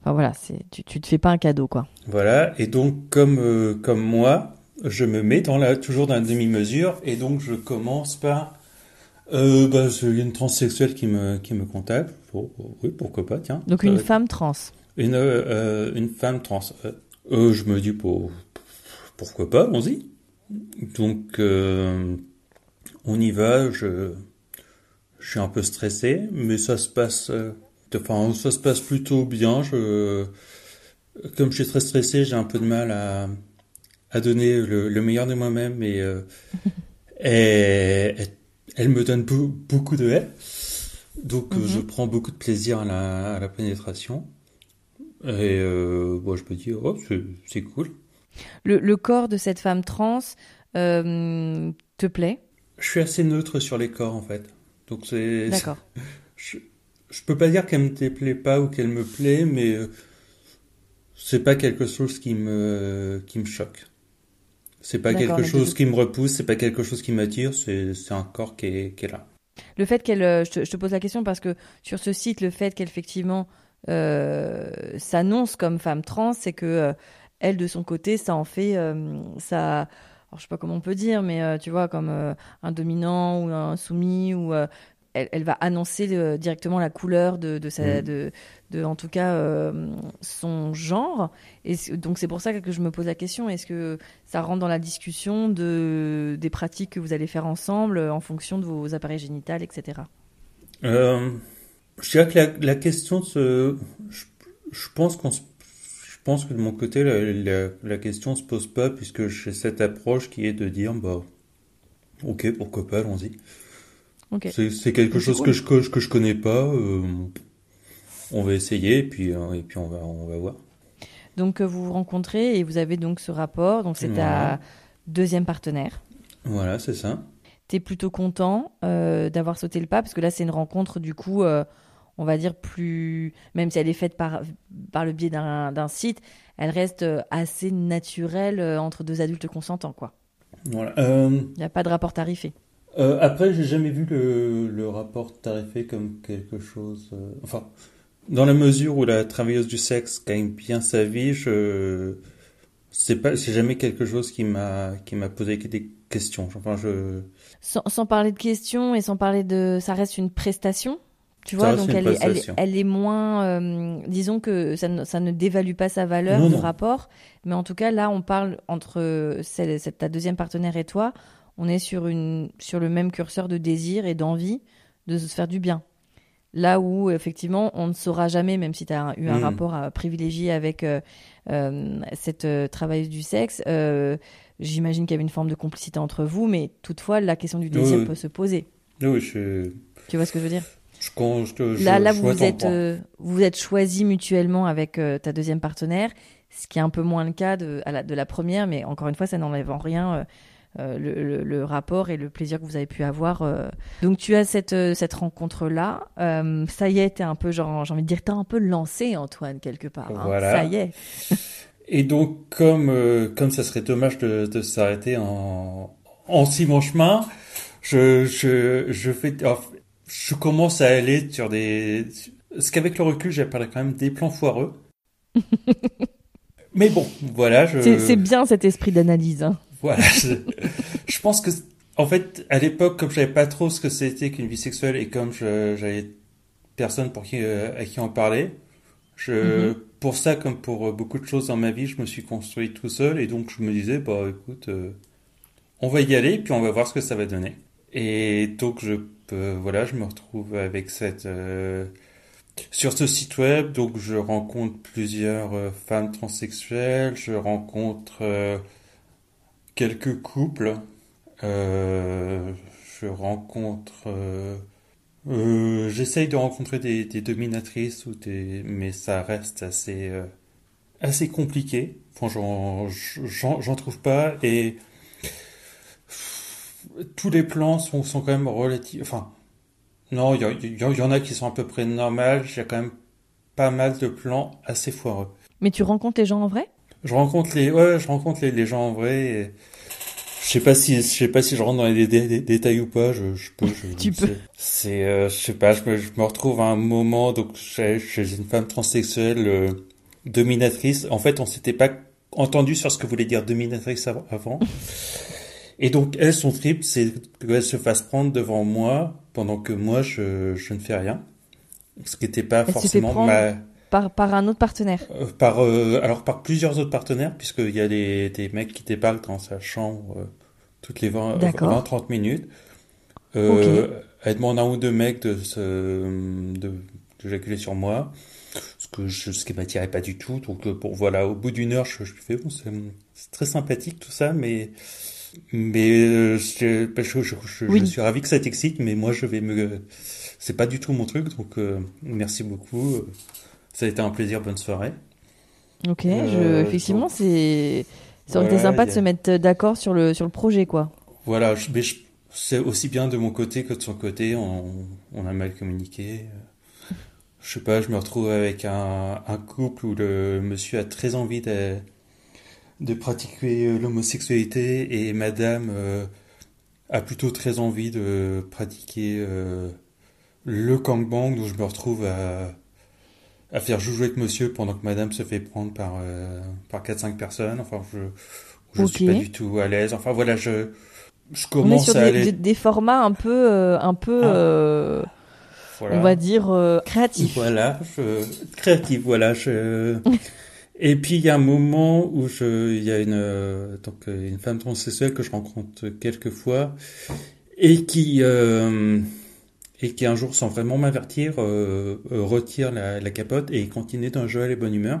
Enfin voilà, c'est tu, tu te fais pas un cadeau, quoi. Voilà. Et donc, comme, euh, comme moi, je me mets dans la, toujours dans la demi-mesure, et donc je commence par, euh, bah, il y a une transsexuelle qui me, qui me contacte. Oh, oui, pourquoi pas, tiens. Donc une Euh, femme trans. Une, euh, une femme trans. Je me dis, pour- pourquoi pas, allons-y. Donc, on y va, je, je suis un peu stressé, mais ça se passe, euh, enfin, ça se passe plutôt bien. Je, Comme je suis très stressé, j'ai un peu de mal à, à donner le, meilleur de moi-même et, euh, elle me donne beaucoup de haie. Donc euh, je mhm. prends beaucoup de plaisir à la, à la pénétration. Et euh, je me dis, oh, c'est cool. Le, le, corps de cette femme trans te plaît? Je suis assez neutre sur les corps en fait. Donc c'est. D'accord. Je, je peux pas dire qu'elle me déplaît pas ou qu'elle me plaît, mais euh, c'est pas quelque chose qui me qui me choque. C'est pas quelque chose qui me repousse, c'est pas quelque chose qui m'attire, c'est un corps qui est, qui est là. Le fait qu'elle, euh, je, te pose la question parce que sur ce site, le fait qu'effectivement euh, s'annonce comme femme trans, c'est que euh, elle de son côté, ça en fait, euh, ça, alors je sais pas comment on peut dire, mais tu vois comme un dominant ou un soumis ou elle, va annoncer directement la couleur de, de, sa, de, de, en tout cas, son genre. Et donc c'est pour ça que je me pose la question est-ce que ça rentre dans la discussion de, des pratiques que vous allez faire ensemble en fonction de vos appareils génitaux, etc. Je dirais que la, question se, je, pense qu'on je pense que de mon côté, la, la, question se pose pas puisque j'ai cette approche qui est de dire, bah, ok, pourquoi pas, allons-y. C'est quelque chose que je que je connais pas. Euh, on va essayer et puis euh, et puis on va on va voir. Donc euh, vous vous rencontrez et vous avez donc ce rapport. Donc c'est ta deuxième partenaire. Voilà, c'est ça. Tu es plutôt content d'avoir sauté le pas parce que là c'est une rencontre du coup on va dire, plus, même si elle est faite par, par le biais d'un site, elle reste euh, assez naturelle euh, entre deux adultes consentants, quoi. Voilà. Euh, Il n'y a pas de rapport tarifé. Euh, après, j'ai jamais vu le, le, rapport tarifé comme quelque chose. enfin, dans la mesure où la travailleuse du sexe gagne bien sa vie, je c'est pas, c'est jamais quelque chose qui m'a qui m'a posé des questions. Enfin, je. Sans, sans, parler de questions et sans parler de, ça reste une prestation? Tu vois, donc elle est, elle, est, moins, euh, disons que ça ne, ça ne dévalue pas sa valeur de rapport, mais en tout cas là, on parle entre celle, cette, ta deuxième partenaire et toi, on est sur une, sur le même curseur de désir et d'envie de se faire du bien. Là où effectivement, on ne saura jamais, même si tu as eu un hmm. rapport à, privilégié avec euh, euh, cette travailleuse du sexe. J'imagine qu'il y avait une forme de complicité entre vous, mais toutefois, la question du désir peut se poser. Oui, je... Tu vois ce que je veux dire? Je, là, là vous, êtes, euh, vous êtes choisis mutuellement avec euh, ta deuxième partenaire, ce qui est un peu moins le cas de, la, de la première, mais encore une fois, ça n'enlève en rien euh, le, le, rapport et le plaisir que vous avez pu avoir. Donc tu as cette, cette rencontre-là. ça y est, t'es un peu, genre, j'ai envie de dire, t'as un peu lancé, Antoine, quelque part. Hein. Voilà. Ça y est. et donc, comme, comme ça serait dommage de, de s'arrêter en, en si bon chemin, je, je, je fais, je commence à aller sur des. Ce qu'avec le recul, j'appelle quand même des plans foireux. Mais bon, voilà. Je... C'est bien cet esprit d'analyse. Hein. Voilà. Je... pense que, en fait, à l'époque, comme je savais pas trop ce que c'était qu'une vie sexuelle et comme j'avais personne pour qui, euh, à qui en parler, je, mhm. pour ça, comme pour beaucoup de choses dans ma vie, je me suis construit tout seul et donc je me disais, bah écoute, euh, on va y aller puis on va voir ce que ça va donner. Et donc je voilà, je me retrouve avec cette euh, sur ce site web. Donc je rencontre plusieurs euh, femmes transsexuelles, je rencontre euh, quelques couples, je rencontre J'essaye de rencontrer des, dominatrices ou des, mais ça reste assez assez compliqué. J'en trouve pas tous les plans sont, sont quand même relatifs. Enfin, non, il y, y, en a qui sont à peu près normales. J'ai quand même pas mal de plans assez foireux. Mais tu rencontres les gens en vrai? Je rencontre les, ouais, je rencontre les, les gens en vrai. Et... Je sais pas si, je sais pas si je rentre dans les détails ou pas. Je, je peux. Je, tu peux. C'est, euh, je sais pas. Je me, je me, retrouve à un moment donc chez, une femme transsexuelle euh, dominatrice. En fait, on s'était pas entendu sur ce que voulait dire dominatrice avant. Et donc, elle, son trip, c'est qu'elle se fasse prendre devant moi pendant que moi, je, je ne fais rien. Ce qui n'était pas forcément ma... Par, par un autre partenaire euh, par, euh, Alors, par plusieurs autres partenaires, puisqu'il y a des, des mecs qui débarquent dans sa chambre euh, toutes les 20-30 minutes. Elle demande un ou deux mecs de se, de, d'éjaculer sur moi. Ce que je, ce qui m'attirait pas du tout. Donc bon, voilà, au bout d'une heure, je, je fais bon, c'est très sympathique tout ça, mais mais je, je, je, suis ravi que ça t'excite, mais moi je vais me, c'est pas du tout mon truc. Donc merci beaucoup. Ça a été un plaisir. Bonne soirée. Ok, je, effectivement, c'est ça aurait été sympa de se mettre d'accord sur le sur le projet, quoi. Voilà, mais c'est aussi bien de mon côté que de son côté. On, on a mal communiqué je sais pas, je me retrouve avec un, un, couple où le monsieur a très envie de, de pratiquer euh, l'homosexualité et madame euh, a plutôt très envie de pratiquer euh, le gangbang, donc je me retrouve à, à faire jouer avec monsieur pendant que madame se fait prendre par, par 4-5 personnes. Enfin, je, je ne suis pas du tout à l'aise. Enfin, voilà, je, je commence On est sur à des, aller... des, formats un peu, un peu Ah. Voilà. on va dire, euh, créatif. Voilà, je, créatif, voilà. Je... Et puis il y a un moment où je, il y a une, euh, donc une femme transsexuelle que je rencontre quelques fois et qui, euh, et qui un jour, sans vraiment m'avertir, euh, retire la, la, capote et continue d'un jeu à la bonne humeur.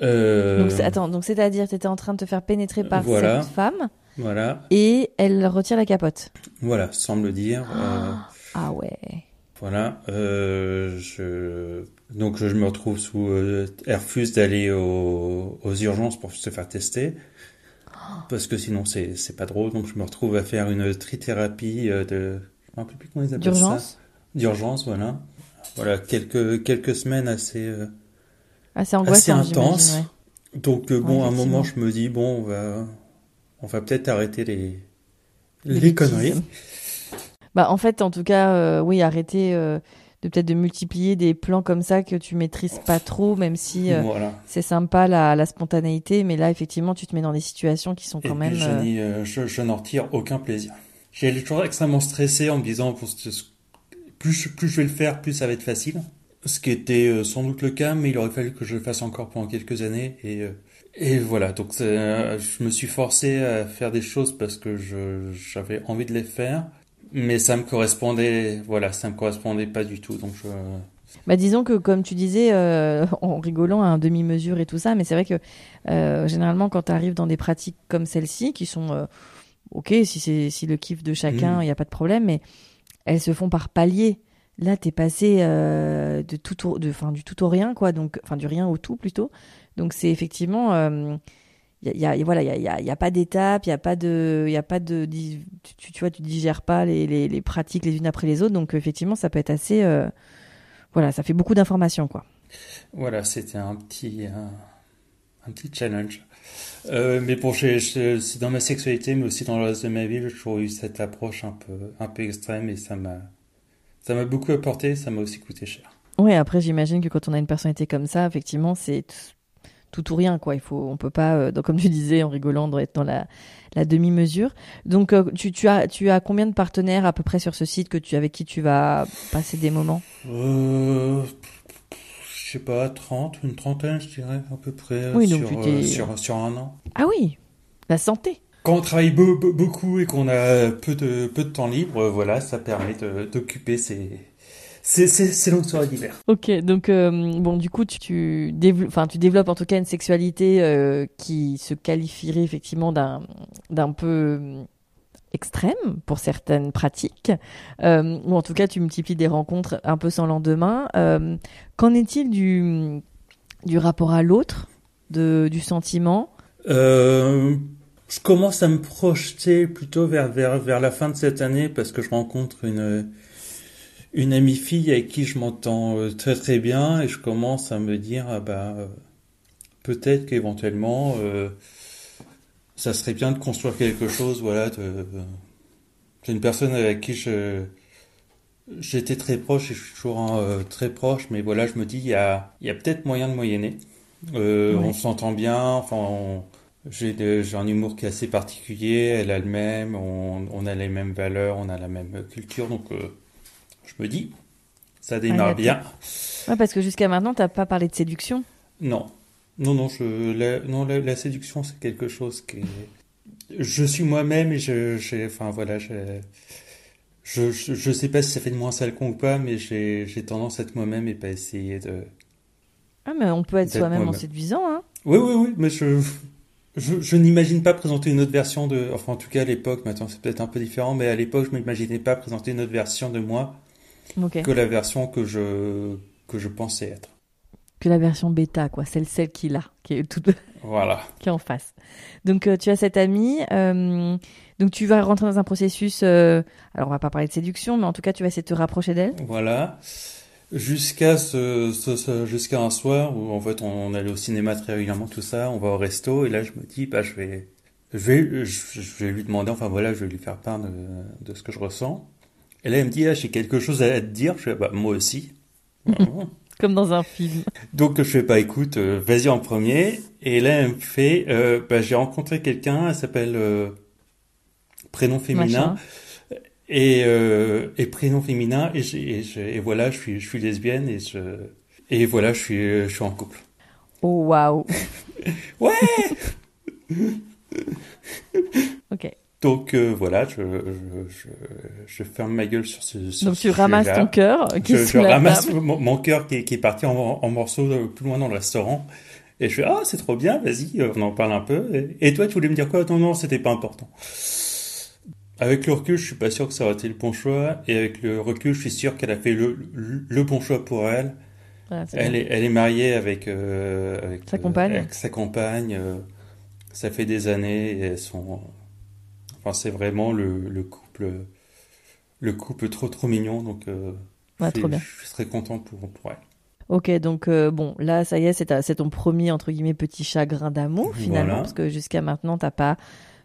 Donc attends, donc c'est-à-dire, tu étais en train de te faire pénétrer par voilà. cette femme. Voilà. Et elle retire la capote. Voilà, semble dire. Ah ouais. Voilà, euh, je... donc je me retrouve sous. Euh, refuse d'aller au... aux urgences pour se faire tester, parce que sinon c'est c'est pas drôle. Donc je me retrouve à faire une trithérapie de. Je me rappelle plus comment ils appellent ça. D'urgence, voilà. Voilà, quelques quelques semaines assez. Euh, assez assez intenses. Ouais. Donc Ouais, bon, à un moment je me dis bon, on va on va peut-être arrêter les les, les conneries. Bah, en fait, en tout cas, euh, oui, arrêter euh, de peut-être de multiplier des plans comme ça que tu maîtrises pas trop, même si euh, voilà. c'est sympa la, la, spontanéité, mais là, effectivement, tu te mets dans des situations qui sont quand Et même. Puis je, je, je n'en retire aucun plaisir. J'ai toujours extrêmement stressé en me disant plus je, plus je vais le faire, plus ça va être facile. Ce qui était sans doute le cas, mais il aurait fallu que je le fasse encore pendant quelques années. Et, et voilà, donc je me suis forcé à faire des choses parce que j'avais envie de les faire mais ça me correspondait voilà ça me correspondait pas du tout donc je bah disons que comme tu disais euh, en rigolant à un demi mesure et tout ça mais c'est vrai que euh, généralement quand tu arrives dans des pratiques comme celle-ci qui sont euh, ok si c'est si le kiff de chacun il mmh. y a pas de problème mais elles se font par palier là t'es passé de tout au, de enfin du tout au rien quoi donc enfin du rien au tout plutôt donc c'est effectivement il y a, y a, voilà, il y a, y a, pas d'étape, il y a pas de, il a pas de, tu, tu vois, tu digères pas les, les, les, pratiques les unes après les autres, donc effectivement, ça peut être assez, euh, voilà, ça fait beaucoup d'informations, quoi. Voilà, c'était un petit, un, un, petit challenge. Euh, mais bon, c'est dans ma sexualité, mais aussi dans le reste de ma vie, j'ai toujours eu cette approche un peu, un peu extrême et ça m'a, ça m'a beaucoup apporté, ça m'a aussi coûté cher. Oui, après, j'imagine que quand on a une personnalité comme ça, effectivement, c'est tout ou rien quoi. Il faut on peut pas euh, donc, comme tu disais en rigolant être dans la, la demi mesure donc euh, tu, tu as tu as combien de partenaires à peu près sur ce site que tu avec qui tu vas passer des moments? Euh, je sais pas 30 une trentaine je dirais à peu près oui, sur, euh, sur, sur un an. Ah oui la santé. Quand on travaille be be beaucoup et qu'on a peu de peu de temps libre voilà ça permet d'occuper ses c'est longue soirée d'hiver. Ok, donc euh, bon, du coup, tu, tu, développes, enfin, tu développes en tout cas une sexualité euh, qui se qualifierait effectivement d'un d'un peu extrême pour certaines pratiques, euh, ou en tout cas, tu multiplies des rencontres un peu sans lendemain. Euh, Qu'en est-il du du rapport à l'autre, de du sentiment? Euh, Je commence à me projeter plutôt vers vers vers la fin de cette année parce que je rencontre une une amie fille avec qui je m'entends euh, très très bien et je commence à me dire ah bah euh, peut-être qu'éventuellement euh, ça serait bien de construire quelque chose voilà de c'est une personne avec qui je j'étais très proche et je suis toujours euh, très proche mais voilà je me dis il y a il y a peut-être moyen de moyenner. Euh, on s'entend bien enfin on, j'ai un humour qui est assez particulier elle a le même on, on a les mêmes valeurs on a la même culture donc je me dis, ça démarre ah, bien. Ouais, parce que jusqu'à maintenant, tu n'as pas parlé de séduction. Non. Non, non, je, la, non la, la séduction, c'est quelque chose qui est... Je suis moi-même et je, j'ai, enfin voilà, je, je, je, sais pas si ça fait de moi un sale con ou pas, mais j'ai, j'ai tendance à être moi-même et pas essayer de, Ah, mais on peut être soi-même en séduisant, hein. Oui, oui, oui, mais je, je, je n'imagine pas présenter une autre version de, enfin, en tout cas, à l'époque, maintenant, c'est peut-être un peu différent, mais à l'époque, je m'imaginais pas présenter une autre version de moi Que la version que je, que je pensais être. Que la version bêta, quoi. Celle, celle qu'il a, qui est toute, Voilà. qui est en face. Donc, euh, tu as cette amie. euh, donc, tu vas rentrer dans un processus. euh, alors, on va pas parler de séduction, mais en tout cas, tu vas essayer de te rapprocher d'elle. Voilà. Jusqu'à ce, ce- ce- jusqu'à un soir où, en fait, on, allait au cinéma très régulièrement, tout ça, on va au resto, et là, je me dis, bah, je vais, je vais, je, je vais lui demander, enfin, voilà, je vais lui faire part de, de ce que je ressens. Et là, elle me dit, ah, j'ai quelque chose à te dire. Je fais, bah, moi aussi. Bon. Comme dans un film. Donc je fais pas écoute, euh, vas-y en premier. Et là elle me fait, euh, bah, j'ai rencontré quelqu'un, elle s'appelle euh, prénom féminin et, et prénom féminin et voilà je suis je suis lesbienne et je et voilà je suis je suis en couple. Oh, waouh. Ouais. Ok. Donc euh, voilà je, je, je je ferme ma gueule sur ce sur Donc, ce tu ramasses ton cœur, qui Je, je ramasse mon, mon cœur qui, est- qui est parti en, en morceaux euh, plus loin dans le restaurant. Et je fais, ah, c'est trop bien, vas-y, euh, on en parle un peu. Et, et toi, tu voulais me dire quoi? Non, non, c'était pas important. Avec le recul, je suis pas sûr que ça aurait été le bon choix. Et avec le recul, je suis sûr qu'elle a fait le, le, le bon choix pour elle. Elle est, elle est mariée avec, euh, avec Sa euh, compagne. avec sa compagne. euh, ça fait des années et elles sont, enfin, c'est vraiment le, le couple, le couple trop, trop mignon. Donc, euh, Ouais, je, trop bien. je serais content pour, pour elle. Ok, donc euh, bon, là, ça y est, c'est ton premier, entre guillemets, petit chagrin d'amour, finalement, Voilà. parce que jusqu'à maintenant, t'as pas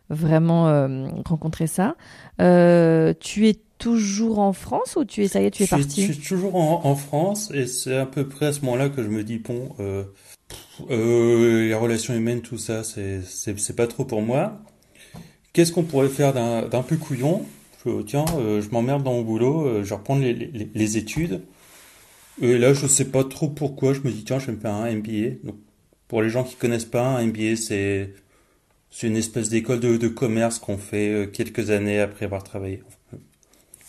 vraiment euh, rencontré ça. Tu es toujours en France ou tu es, ça y est, tu es je, parti je suis toujours en, en France et c'est à peu près à ce moment-là que je me dis bon, euh, les relations humaines, tout ça, c'est pas trop pour moi. Qu'est-ce qu'on pourrait faire d'un peu couillon? Oh, tiens, euh, je m'emmerde dans mon boulot, euh, je vais reprendre les, les, les études. Et là, je sais pas trop pourquoi. Je me dis tiens, je vais me faire un MBA. Donc, pour les gens qui connaissent pas, un MBA, c'est une espèce d'école de, de commerce qu'on fait euh, quelques années après avoir travaillé.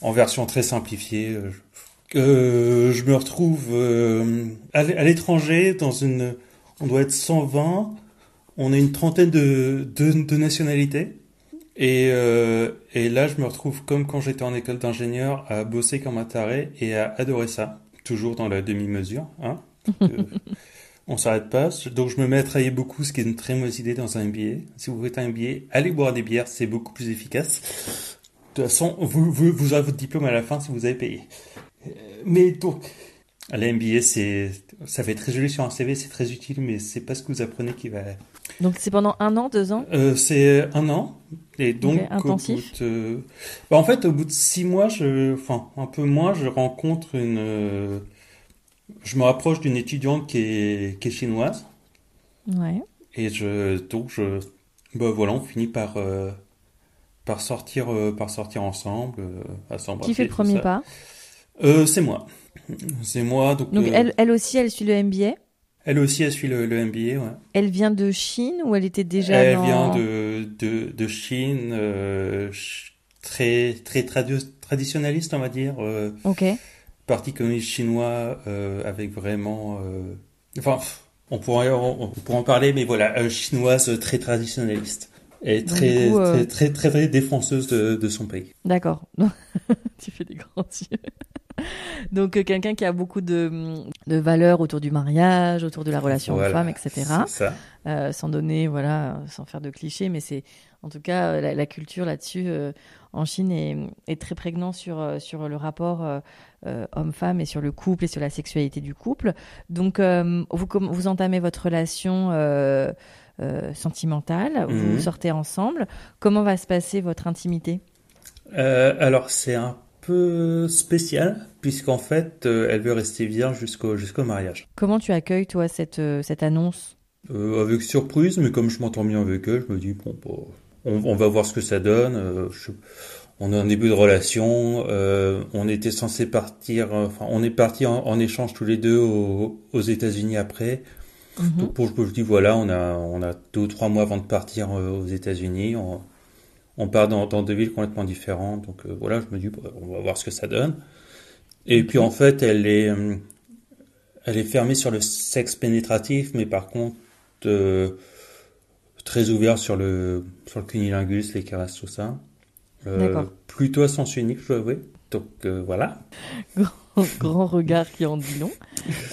En version très simplifiée. euh, je- euh, me retrouve euh, à l'étranger dans une... On doit être 120. On a une trentaine de, de, de nationalités. Et, euh, et là, je me retrouve comme quand j'étais en école d'ingénieur à bosser comme un taré et à adorer ça. Toujours dans la demi-mesure. Hein Euh, on s'arrête pas. Donc je me mets à travailler beaucoup, ce qui est une très mauvaise idée dans un MBA. Si vous faites un MBA, allez boire des bières, c'est beaucoup plus efficace. De toute façon, vous, vous, vous aurez votre diplôme à la fin si vous avez payé. Euh, Mais donc, la MBA, c'est, ça fait très joli sur un CV, c'est très utile, mais c'est pas ce que vous apprenez qui va. Donc c'est pendant un an, deux ans Euh, c'est un an. Et donc, intensif. au bout de- bah, en fait, au bout de six mois, je, enfin, un peu moins, je rencontre une, euh, je me rapproche d'une étudiante qui est, qui est chinoise. Ouais. Et je, donc je, bah voilà, on finit par, euh, par sortir, euh, par sortir ensemble, euh, à s'embrasser, Qui fait le premier ça. pas? Euh, c'est moi. C'est moi, donc, Donc euh, elle, elle aussi, elle suit le MBA. Elle aussi, elle suit le, le MBA, ouais. Elle vient de Chine ou elle était déjà Elle dans... vient de, de, de Chine, euh, très, très tradi- traditionnaliste, on va dire, euh, Ok. Parti communiste chinois, euh, avec vraiment, enfin, on pourrait, on, on pourrait en parler, mais voilà, chinoise très traditionnaliste. Et coup, euh, très, très, très, très défenseuse de, de son pays. D'accord. tu fais des grands yeux. Donc euh, quelqu'un qui a beaucoup de, de valeurs autour du mariage, autour de la relation Voilà, homme-femme, etc. C'est ça. Euh, sans donner, voilà, sans faire de clichés, mais c'est en tout cas euh, la, la culture là-dessus euh, en Chine est, est très prégnant sur sur le rapport homme-femme et sur le couple et sur la sexualité du couple. Donc vous vous entamez votre relation sentimentale, Mhm. vous sortez ensemble. Comment va se passer votre intimité? Euh, alors, c'est un peu spécial, puisqu'en fait, euh, elle veut rester vierge jusqu'au, jusqu'au mariage. Comment tu accueilles toi cette euh, cette annonce? Euh, avec surprise, mais comme je m'entends bien avec elle, je me dis, bon, on, on va voir ce que ça donne. Euh, je- on a un début de relation. euh, on était censé partir, enfin, on est parti en, en échange tous les deux aux, aux États-Unis après. Mhm. Donc, pour, je dis, voilà, on a, on a deux ou trois mois avant de partir aux États-Unis. On, on part dans, dans deux villes complètement différentes. Donc, euh, voilà, je me dis, on va voir ce que ça donne. Et puis, en fait, elle est, euh, elle est fermée sur le sexe pénétratif, mais par contre très ouverte sur le sur le cunilingus, les caresses, tout ça. plutôt à sens unique, je dois avouer. Donc voilà. grand regard qui en dit long.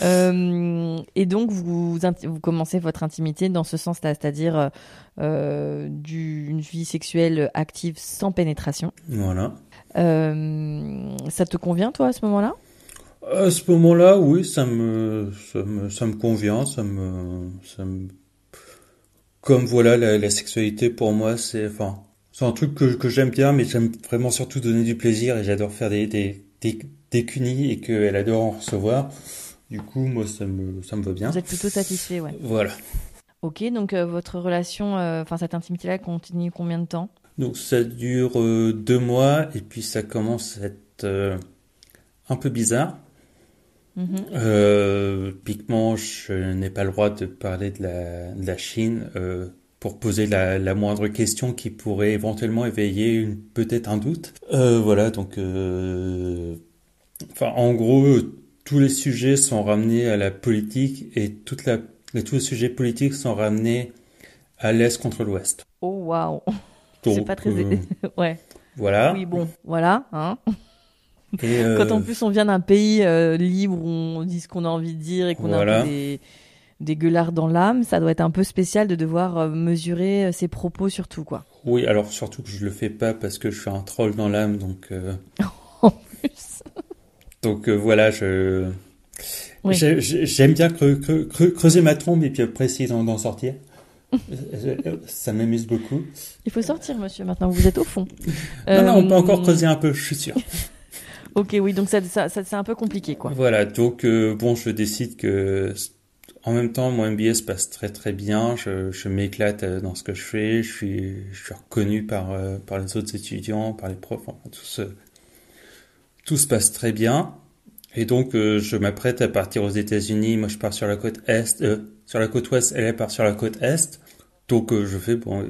Euh, et donc, vous, vous commencez votre intimité dans ce sens-là, c'est-à-dire euh, d'une vie sexuelle active sans pénétration. Voilà. Euh, ça te convient, toi, à ce moment-là? À ce moment-là, oui, ça me, ça me, ça me convient. Ça me, ça me... Comme voilà, la, sexualité pour moi, c'est enfin, c'est un truc que, que j'aime bien, mais j'aime vraiment surtout donner du plaisir et j'adore faire des, des, des décunie et qu'elle adore en recevoir. Du coup, moi, ça me, ça me va bien. Vous êtes plutôt satisfait, ouais. Voilà. Ok, donc euh, votre relation, euh, enfin cette intimité-là continue combien de temps? Donc ça dure euh, deux mois et puis ça commence à être un peu bizarre. Mm piquement, je n'ai pas le droit de parler de la, de la Chine pour poser la, la, moindre question qui pourrait éventuellement éveiller peut-être un doute. voilà, donc Enfin, en gros, tous les sujets sont ramenés à la politique et, toute la, tous les sujets politiques sont ramenés à l'Est contre l'Ouest. Oh, waouh C'est pas très... Euh, ouais. Voilà. Oui, bon, voilà. Hein et euh, Quand en plus on vient d'un pays euh, libre où on dit ce qu'on a envie de dire et qu'on a des, des gueulards dans l'âme, ça doit être un peu spécial de devoir mesurer ses propos surtout, quoi. Oui, alors surtout que je le fais pas parce que je suis un troll dans l'âme, donc... en plus donc euh, voilà, je j'aime bien creuser ma tombe et puis après essayer d'en sortir. Ça m'amuse beaucoup. Il faut sortir, monsieur, maintenant, vous êtes au fond. non, non, on peut encore euh, creuser un peu, je suis sûr. ok, oui, donc ça, ça, c'est un peu compliqué, quoi. Voilà, donc euh, bon, je décide que en même temps, mon MBA se passe très très bien, je, je m'éclate dans ce que je fais, je suis, je suis reconnu par, par les autres étudiants, par les profs, enfin, tout, ce, tout se passe très bien. Et donc, euh, je m'apprête à partir aux États-Unis. Moi, je pars sur la côte est, euh, sur la côte ouest. Elle, part sur la côte est. Donc, euh, je fais bon,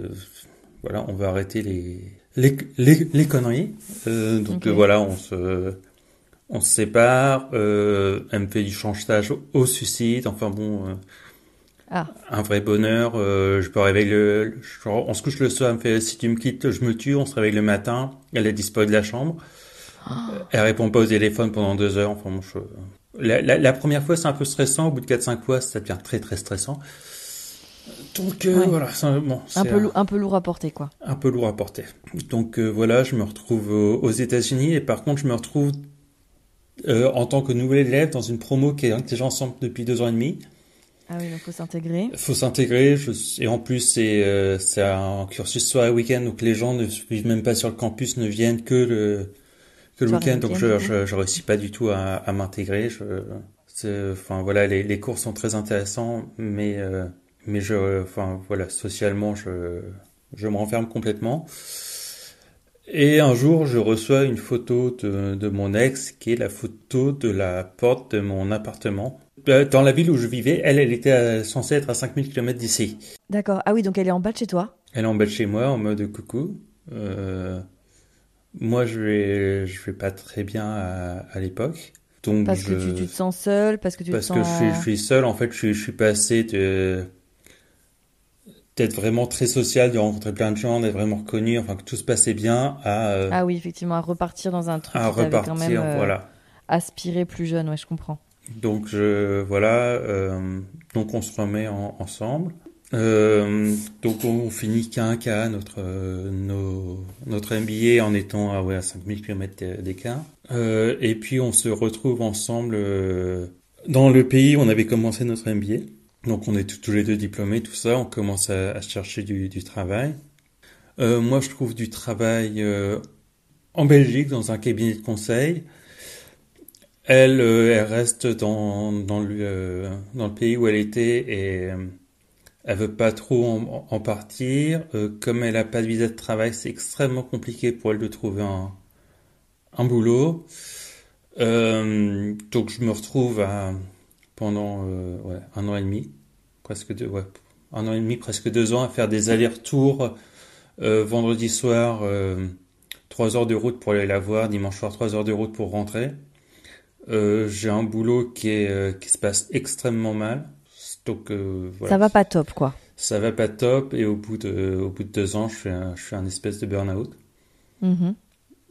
voilà, on va arrêter les les les, conneries. donc voilà, on se on se sépare. elle me fait du chantage au, suicide. Enfin bon. Ah. Un vrai bonheur. je peux réveiller le. on se couche le soir. Elle me fait si tu me quittes, je me tue. On se réveille le matin. Elle a disparu de la chambre. Elle répond pas au téléphone pendant deux heures. Enfin, la, première fois, c'est un peu stressant. Au bout de 4-5 fois, ça devient très très stressant. Donc euh, voilà, bon, un peu, un, peu lourd à porter quoi. Un peu lourd à porter. Donc euh, voilà, je me retrouve aux États-Unis et par contre, je me retrouve euh, en tant que nouvel élève dans une promo qui est déjà ensemble depuis deux ans et demi. Ah oui, donc faut s'intégrer. Faut s'intégrer. Et en plus, c'est c'est un cursus soir week-end, donc les gens ne vivent même pas sur le campus, ne viennent que le que le week-end, donc je, je, je, réussis pas du tout à, à m'intégrer. Je, enfin voilà, les, les, cours sont très intéressants, mais euh, mais je, enfin voilà, socialement, je je me renferme complètement. Et un jour, je reçois une photo de, de mon ex, qui est la photo de la porte de mon appartement. Euh, dans la ville où je vivais, elle, elle était censée être à 5000 km d'ici. D'accord. Ah oui, donc elle est en bas de chez toi Elle est en bas de chez moi, en mode coucou. Euh, moi, je vais, je vais pas très bien à, à l'époque. Donc parce que tu, tu, te sens seul, parce que tu parce te sens... que je suis, je suis seul. En fait, je suis, je suis passé de d'être vraiment très social, de rencontrer plein de gens, d'être vraiment reconnu, enfin que tout se passait bien, à euh, ah oui effectivement à repartir dans un truc à repartir, quand même, euh, voilà, aspirer plus jeune, ouais je comprends. Donc je voilà, euh, donc on se remet en, ensemble. Euh, donc on finit qu'un cas notre nos, notre MBA en étant à, ouais, à 5000 km d'écart. Et puis on se retrouve ensemble dans le pays où on avait commencé notre MBA. Donc on est tous les deux diplômés, tout ça. On commence à, à chercher du, travail. Euh, moi je trouve du travail en Belgique dans un cabinet de conseil. Elle, elle reste dans, le, pays où elle était et elle veut pas trop en, partir. Euh, comme elle a pas de visa de travail, c'est extrêmement compliqué pour elle de trouver un, un boulot. Euh, donc je me retrouve à, pendant euh, ouais, un an et demi, presque deux, ouais, un an et demi, presque deux ans, à faire des allers-retours euh, vendredi soir, trois heures de route pour aller la voir, dimanche soir trois heures de route pour rentrer. j'ai un boulot qui est qui se passe extrêmement mal. Donc voilà. Ça va pas top quoi. Ça va pas top et au bout de au bout de deux ans, je fais un, je fais un espèce de burn-out. Mm-hmm.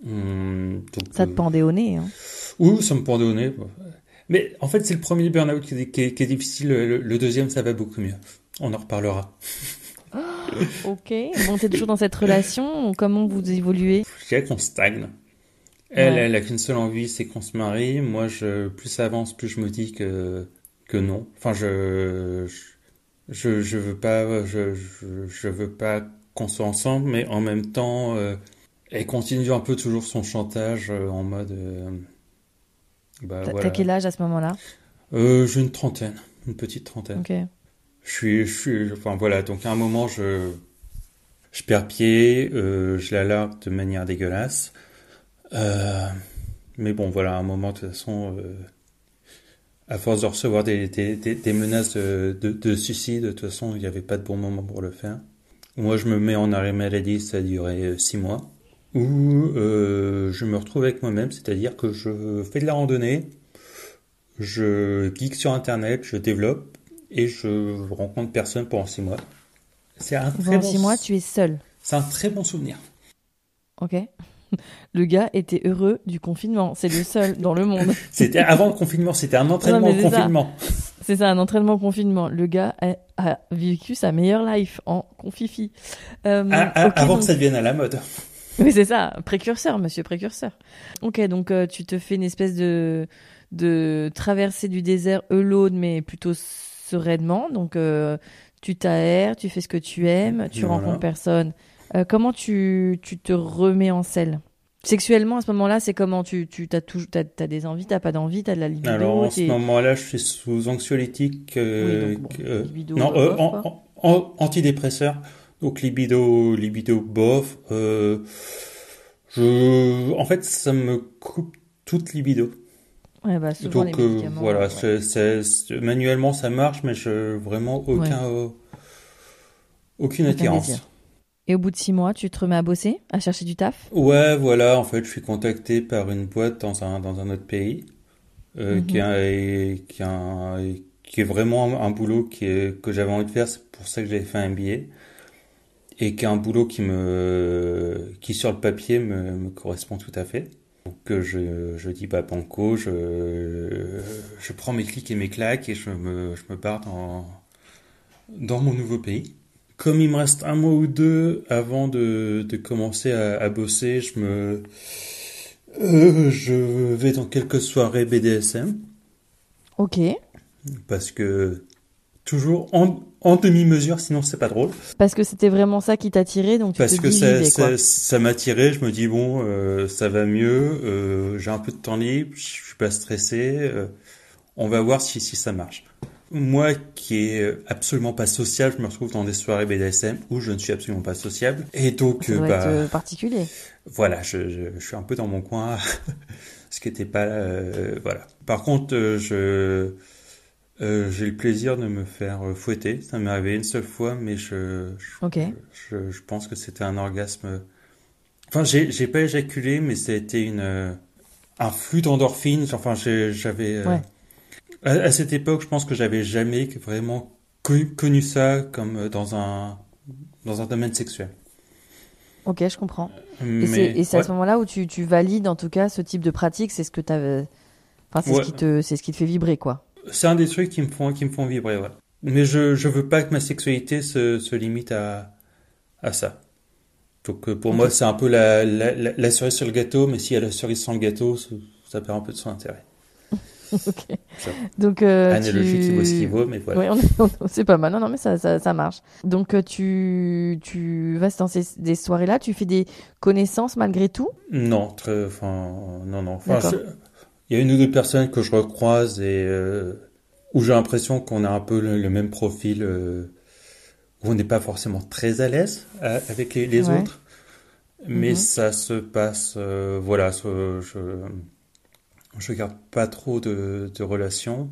Hum, ça te pendait au nez. Hein. Oui, ça me pendait au nez. Mais en fait, c'est le premier burn-out qui, est difficile. Le, deuxième, ça va beaucoup mieux. On en reparlera. ok. Bon, t'es toujours dans cette relation. Comment vous évoluez? Je dirais qu'on stagne. Elle, elle a qu'une seule envie, c'est qu'on se marie. Moi, je, plus ça avance, plus je me dis que, que non. Enfin, je, je, je veux pas, je, je, veux pas qu'on soit ensemble, mais en même temps, euh, elle continue un peu toujours son chantage euh, en mode. Euh, bah, T'as quel âge à ce moment-là? Euh, J'ai une trentaine, une petite trentaine. Ok. Je suis, je suis, enfin voilà, donc à un moment je, je perds pied, euh, je la largue de manière dégueulasse. Euh, mais bon, voilà, à un moment de toute façon, euh, à force de recevoir des, des, des, menaces de, de, de, suicide, de toute façon, il n'y avait pas de bon moment pour le faire. Moi, je me mets en arrêt maladie, ça a duré euh, six mois où euh, je me retrouve avec moi-même, c'est-à-dire que je fais de la randonnée, je geek sur Internet, je développe et je rencontre personne pendant six mois. C'est un très pendant six mois, tu es seul. C'est un très bon souvenir. Ok. Le gars était heureux du confinement. C'est le seul dans le monde. c'était avant le confinement. C'était un entraînement au confinement. C'est ça, un entraînement au confinement. Le gars a, vécu sa meilleure life en confifi. Euh, ah, ah, avant que ça devienne à la mode. Oui, c'est ça, précurseur, monsieur précurseur. Ok, donc euh, tu te fais une espèce de, de traversée du désert alone, mais plutôt sereinement. Donc euh, tu t'aères, tu fais ce que tu aimes, tu rencontres personne. Euh, comment tu, tu te remets en selle? Sexuellement, à ce moment-là, c'est comment Tu, tu as, tout, as, as des envies, t'as pas d'envie, t'as de la libido Alors, en ce moment-là, je suis sous anxiolytique. Euh, non, antidépresseur. Donc libido, libido bof. Euh, je, en fait, ça me coupe toute libido. Ouais, bah, Donc euh, voilà, c'est, manuellement ça marche, mais je vraiment aucun, euh, aucune attirance. Et au bout de six mois, tu te remets à bosser, à chercher du taf? Ouais, voilà. En fait, je suis contacté par une boîte dans un dans un autre pays euh, qui, mhm. est, qui, qui est vraiment un, boulot qui que j'avais envie de faire. C'est pour ça que j'ai fait un billet et qui a un boulot qui me, qui sur le papier me, me correspond tout à fait. Donc je, je dis bah banco, je, je prends mes clics et mes claques et je me, je me pars dans, dans mon nouveau pays. Comme il me reste un mois ou deux avant de, de commencer à, à bosser, je me, euh, je vais dans quelques soirées BDSM. Ok. Parce que toujours en, en demi-mesure, sinon c'est pas drôle. Parce que c'était vraiment ça qui t'attirait, donc tu Parce que ça, ça, ça m'attirait, je me dis bon, euh, ça va mieux, euh, j'ai un peu de temps libre, je suis pas stressé, euh, on va voir si, si ça marche. Moi qui est absolument pas sociable, je me retrouve dans des soirées BDSM où je ne suis absolument pas sociable. Et donc, ça doit bah, être particulier. Voilà, je, je, je, suis un peu dans mon coin, ce qui était pas, voilà. Par contre, je, euh, j'ai le plaisir de me faire euh, fouetter. Ça m'est arrivé une seule fois, mais je, je, je, pense que c'était un orgasme. Enfin, j'ai, j'ai pas éjaculé, mais ça a été une, euh, un flux d'endorphine. Enfin, j'avais. Ouais. À, cette époque, je pense que j'avais jamais vraiment connu, ça comme dans un, dans un domaine sexuel. Ok, je comprends. et c'est, à ce moment-là où tu, tu valides en tout cas ce type de pratique, c'est ce que tu Enfin, c'est ce qui te, c'est ce qui te fait vibrer, quoi c'est un des trucs qui me font, qui me font vibrer, ouais. Mais je, je veux pas que ma sexualité se, se limite à, à ça. Donc euh, pour moi, c'est un peu la, la, la, cerise sur le gâteau, mais s'il y a la cerise sans le gâteau, ça, perd un peu de son intérêt. ok. Donc, euh, Analogie qui vaut ce qu'il vaut, mais voilà. c'est pas mal. Non, non, mais ça, ça, ça marche. Donc, euh, tu, tu vas dans ces, des soirées-là, tu fais des connaissances malgré tout? Non, très, enfin, non, non. Enfin, il y a une ou deux personnes que je recroise et euh, où j'ai l'impression qu'on a un peu le, même profil, euh, où on n'est pas forcément très à l'aise euh, avec les, autres, mais mhm. ça se passe, voilà, je, je garde pas trop de, de relations.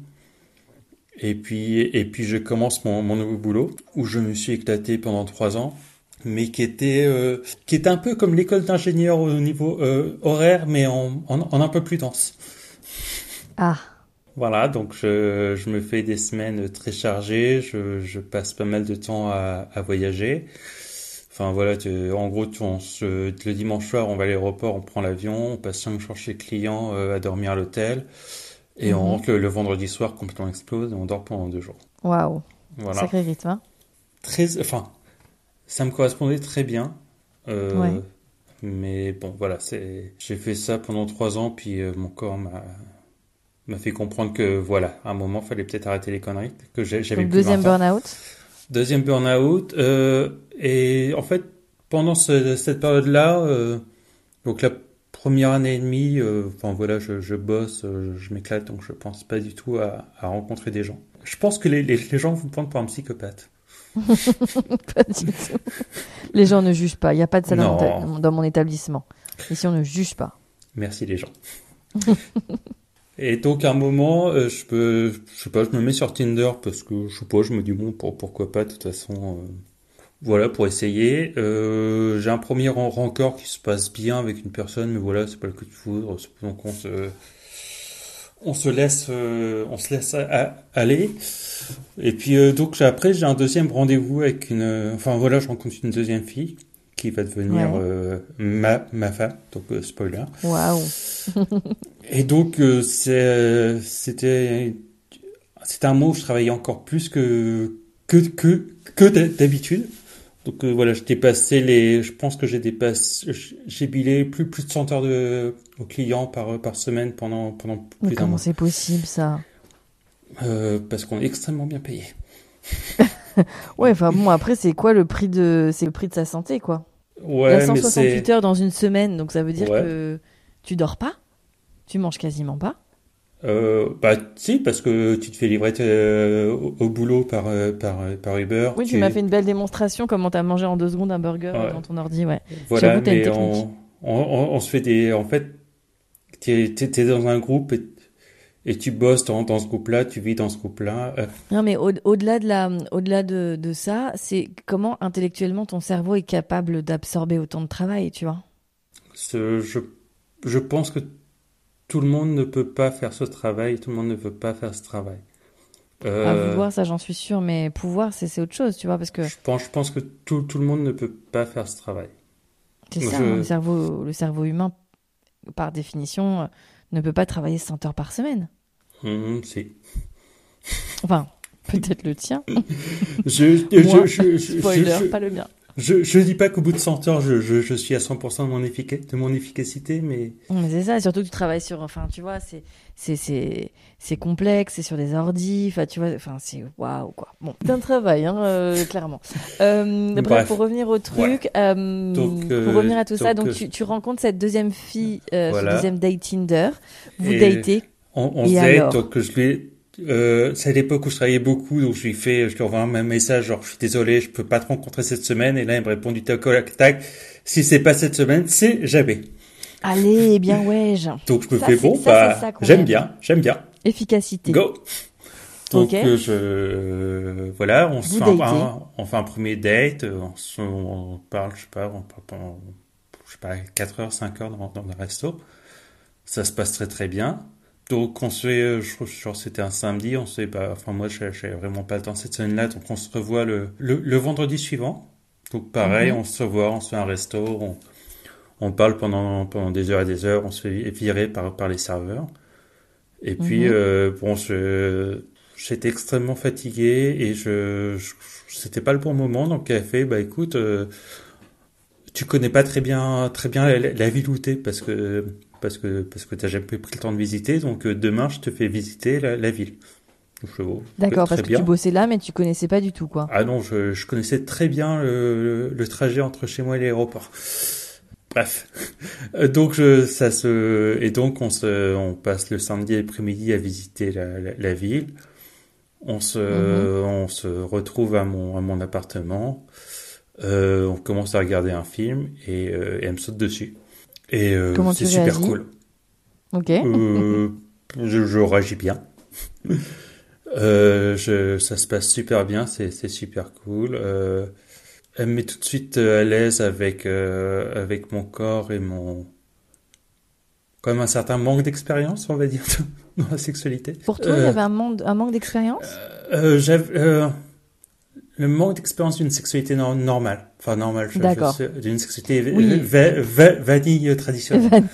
Et puis, et puis je commence mon, mon, nouveau boulot où je me suis éclaté pendant trois ans, mais qui était, qui était un peu comme l'école d'ingénieur au niveau horaire, mais en, en, en, un peu plus dense. Ah. Voilà, donc je, je me fais des semaines très chargées, je, je passe pas mal de temps à, à voyager. Enfin voilà, tu, en gros, tu, on se, le dimanche soir, on va à l'aéroport, on prend l'avion, on passe cinq jours chez client euh, à dormir à l'hôtel, et on Mhm. rentre le, le vendredi soir complètement explose et on dort pendant deux jours. Waouh. Voilà. Sacré rythme. hein. Très, enfin, ça me correspondait très bien. Euh, Ouais. Mais bon, voilà, c'est, j'ai fait ça pendant trois ans, puis euh, mon corps m'a, m'a fait comprendre que voilà, à un moment, fallait peut-être arrêter les conneries, que j'avais deuxième 20 ans. burn-out. Deuxième burn-out. euh, et en fait, pendant ce- cette période-là, euh, donc la première année et demie, euh, enfin voilà, je, je bosse, je m'éclate, donc je pense pas du tout à, à rencontrer des gens. Je pense que les, les, les gens vous prennent pour un psychopathe. Pas du tout. Les gens ne jugent pas. Il n'y a pas de ça mon, dans mon établissement. Ici, on ne juge pas. Merci les gens. Et donc à un moment, euh, je peux, je sais pas, je me mets sur Tinder parce que je sais pas, je me dis bon, pour, pourquoi pas, de toute façon, euh, voilà, pour essayer. Euh, j'ai un premier rancœur qui se passe bien avec une personne, mais voilà, c'est pas le coup de foudre, donc on se, on se laisse, on se laisse aller. Et puis donc après, j'ai un deuxième rendez-vous avec une, enfin voilà, je rencontre une deuxième fille qui va devenir Ouais. ma ma femme, donc spoiler. Waouh. Et donc, euh, c'est- c'était, un mot où je travaillais encore plus que, que, que, que d'habitude. Donc euh, voilà, j'ai dépassé les, je pense que j'ai dépassé, j'ai bilé plus, plus de 100 heures de, aux clients par, par semaine pendant, pendant plus d'un comment mois. c'est possible ça? Euh, parce qu'on est extrêmement bien payé. Ouais, enfin bon, après, c'est quoi le prix de, c'est le prix de sa santé, quoi? Il y a Ouais, mais 168 c'est, heures dans une semaine, donc ça veut dire Ouais. que tu dors pas, tu manges quasiment pas. euh, bah, si, parce que tu te fais livrer euh, au, au boulot par, euh, par, par Uber. Oui, tu m'as fait une belle démonstration comment t'as mangé en deux secondes un burger Ouais. dans ton ordi, ouais. Voilà, mais on, on, on, se fait des. En fait, t'es- t'es dans un groupe et, et tu bosses dans, dans ce groupe-là, tu vis dans ce groupe-là. Euh, Non, mais au- au-delà de la, au-delà de, de ça, c'est comment intellectuellement ton cerveau est capable d'absorber autant de travail, tu vois? ce- je, je pense que tout le monde ne peut pas faire ce travail, tout le monde ne veut pas faire ce travail. À Euh, vouloir, ça j'en suis sûre, mais pouvoir, c'est autre chose, tu vois, parce que je pense, je pense que tout, tout le monde ne peut pas faire ce travail. c'est Moi, ça, je- hein, le cerveau, le cerveau humain, par définition, euh, ne peut pas travailler 100 heures par semaine. Hum, si. Enfin, peut-être le tien. Je, Moi, je, je, je, Spoiler, pas le mien. Je, je dis pas qu'au bout de 100 heures, je, je, je suis à 100% de mon, effica- de mon efficacité, mais Mais c'est ça, surtout que tu travailles sur, enfin, tu vois, c'est, c'est, c'est, c'est complexe, c'est sur des ordis, enfin, tu vois, enfin, c'est waouh, quoi. Bon, c'est un travail, hein, euh, clairement. Euh, bref, Bref. pour revenir au truc, euh, Donc, euh, pour revenir à tout ça, donc, euh, tu, tu rencontres cette deuxième fille, euh, Voilà. ce deuxième date Tinder, vous Et- datez, On, on Et se date, alors? donc je lui euh, c'est à l'époque où je travaillais beaucoup, donc je lui fais, je lui envoie un message, genre je suis désolé, je peux pas te rencontrer cette semaine, et là il me répond du tac au tac, si c'est pas cette semaine, c'est jamais. allez, bien ouais, Donc je me Ça, fais bon, bah j'aime aime. bien, j'aime bien, efficacité. go. Donc euh, je, euh, voilà, on se fait un- on fait un premier date, euh, on, se- on parle, je sais pas, on parle pendant, je sais pas, 4 heures, 5 heures dans, dans le resto. Ça se passe très très bien. Donc on se fait, euh, je c'était un samedi, on se fait, bah, enfin moi je j'avais vraiment pas le temps cette semaine-là, donc on se revoit le, le, le vendredi suivant. Donc pareil, Mhm. on se revoit, on se fait un resto, on, on parle pendant, pendant des heures et des heures, on se fait virer par, par les serveurs. Et puis, Mhm. euh, bon, je, j'étais extrêmement fatigué et je, je- c'était pas le bon moment, donc elle a fait, bah écoute, euh, tu connais pas très bien, très bien la, la ville où t'es parce que, parce que, parce que t'as jamais pris le temps de visiter, donc euh, demain je te fais visiter la, la ville. D'accord, parce que bien. tu bossais là, mais tu connaissais pas du tout, quoi. Ah non, je, je connaissais très bien le, trajet entre chez moi et l'aéroport. Bref, Euh, donc je, ça se et donc on se, on passe le samedi après-midi à visiter la, la, la ville. On se, Mhm. on se retrouve à mon à mon appartement. Euh, on commence à regarder un film et, euh, et elle me saute dessus. Et euh, Comment c'est tu super réagis cool. Ok. Euh, je, je réagis bien. Euh, je, ça se passe super bien, c'est, c'est super cool. Euh, elle me met tout de suite à l'aise avec, euh, avec mon corps et mon... Quand même un certain manque d'expérience, on va dire. dans la sexualité. Pour toi, il y avait un, manque, un manque d'expérience? euh, j'avais le manque d'expérience d'une sexualité normale. Enfin, D'accord. d'une sexualité oui. vanille traditionnelle.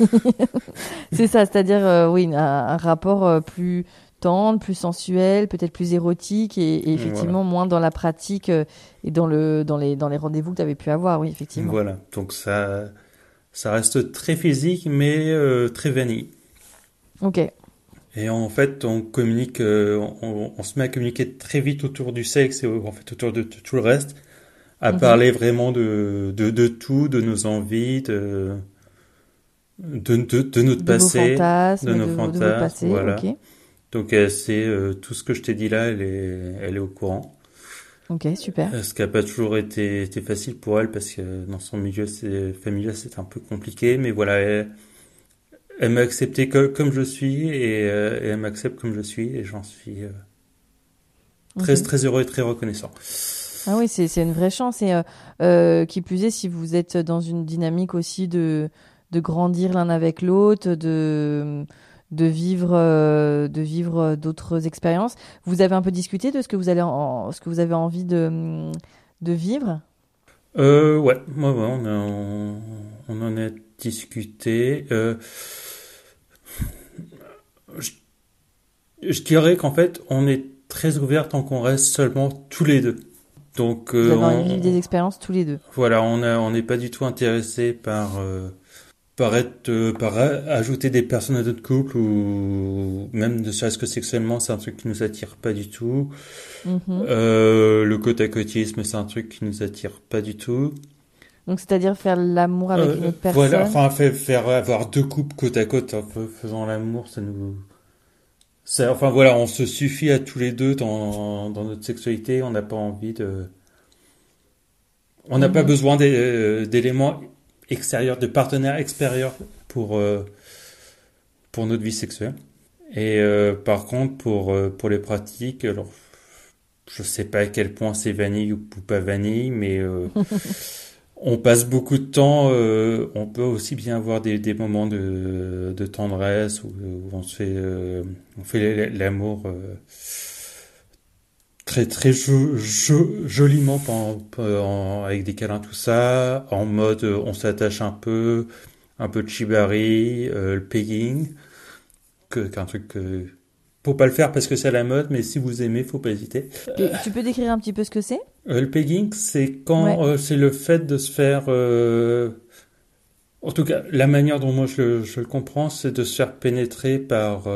c'est ça, c'est-à-dire, oui, un, rapport plus tendre, plus sensuel, peut-être plus érotique et, effectivement moins dans la pratique et dans, le, dans les, dans les rendez-vous que tu avais pu avoir, oui, effectivement. Voilà, donc ça, ça reste très physique, mais très vanille. Ok. Et en fait, on communique, euh, on, on, se met à communiquer très vite autour du sexe et en fait autour de, tout le reste, à mhm. parler vraiment de, de, de, tout, de nos envies, de, de, de, de notre passé, de nos fantasmes, voilà. Donc euh, c'est euh, tout ce que je t'ai dit là, elle est, elle est au courant. Ok, super. Ce qui n'a pas toujours été, été, facile pour elle parce que dans son milieu familial c'est un peu compliqué, mais voilà. Elle, elle m'a accepté comme je suis euh, et, elle m'accepte comme je suis et j'en suis euh, très très heureux et très reconnaissant. Ah oui, c'est une vraie chance et euh, qui plus est si vous êtes dans une dynamique aussi de de grandir l'un avec l'autre, de de vivre de vivre d'autres expériences. Vous avez un peu discuté de ce que vous allez en, ce que vous avez envie de de vivre? Euh, ouais, ouais, on, on, on, en a discuté. Euh, je, dirais qu'en fait, on est très ouvert tant qu'on reste seulement tous les deux. Donc, euh, Vous avez des expériences tous les deux. Voilà, on on n'est pas du tout intéressé par euh, par être euh, par ajouter des personnes à notre couple ou même ne serait-ce que sexuellement, c'est un truc qui nous attire pas du tout. Euh, le côte à côtisme, c'est un truc qui nous attire pas du tout. Donc, c'est-à-dire faire l'amour avec euh, une autre personne. Voilà, enfin, faire, avoir deux couples côte à côte en faisant l'amour, ça nous. Ça, enfin voilà, on se suffit à tous les deux dans, dans notre sexualité. On n'a pas envie de. On n'a pas mhm. besoin euh, d'éléments extérieurs, de partenaires extérieurs pour euh, pour notre vie sexuelle. Et par contre, pour pour les pratiques, alors je sais pas à quel point c'est vanille ou pas vanille, mais on passe beaucoup de temps, euh, on peut aussi bien avoir des, des moments de, de tendresse où, on se fait, euh, on fait l'amour euh, très très joliment avec des câlins tout ça, en mode on s'attache un peu, un peu de chibari, le pegging, que qu'un truc que faut pas le faire parce que c'est la mode, mais si vous aimez, faut pas hésiter. tu peux décrire un petit peu ce que c'est? Euh, Le pegging, c'est quand euh, c'est le fait de se faire. Euh, en tout cas, la manière dont moi je le, je le comprends, c'est de se faire pénétrer par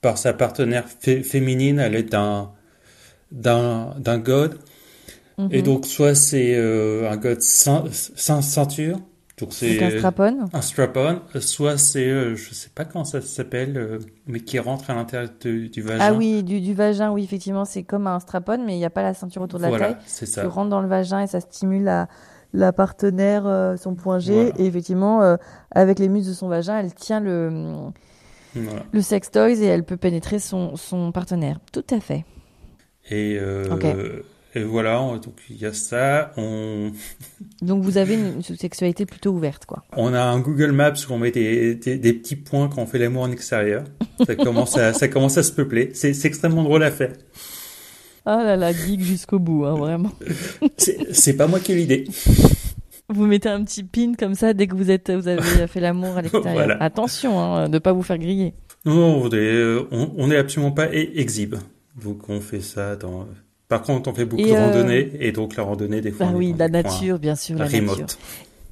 par sa partenaire féminine à l'aide d'un d'un d'un god. Et mhm. donc soit c'est un god sans, sans ceinture donc c'est un strap-on? Un strap-on. Soit c'est, euh, je sais pas comment ça s'appelle, euh, mais qui rentre à l'intérieur du, vagin. Ah oui, du, du vagin, oui, effectivement, c'est comme un strap-on, mais il n'y a pas la ceinture autour de la voilà, taille. c'est ça. Tu rentres dans le vagin et ça stimule la, la partenaire, euh, son point G, et effectivement, avec les muscles de son vagin, elle tient le, le sex toys et elle peut pénétrer son, son partenaire. Tout à fait. Et et voilà, donc il y a ça. On... Donc vous avez une sexualité plutôt ouverte, quoi. On a un Google Maps où on met des, des, petits points quand on fait l'amour en extérieur. Ça commence à, ça commence à se peupler. C'est extrêmement drôle à faire. Ah là là, geek jusqu'au bout, hein, vraiment. C'est pas moi qui ai l'idée. Vous mettez un petit pin comme ça dès que vous êtes, vous avez fait l'amour à l'extérieur. Attention, hein, de ne pas vous faire griller. Non, on n'est est absolument pas exhibe. Donc on fait ça dans par contre, on fait beaucoup de euh, randonnées et donc la randonnée des fois. Ah oui, la nature, bien sûr, la nature.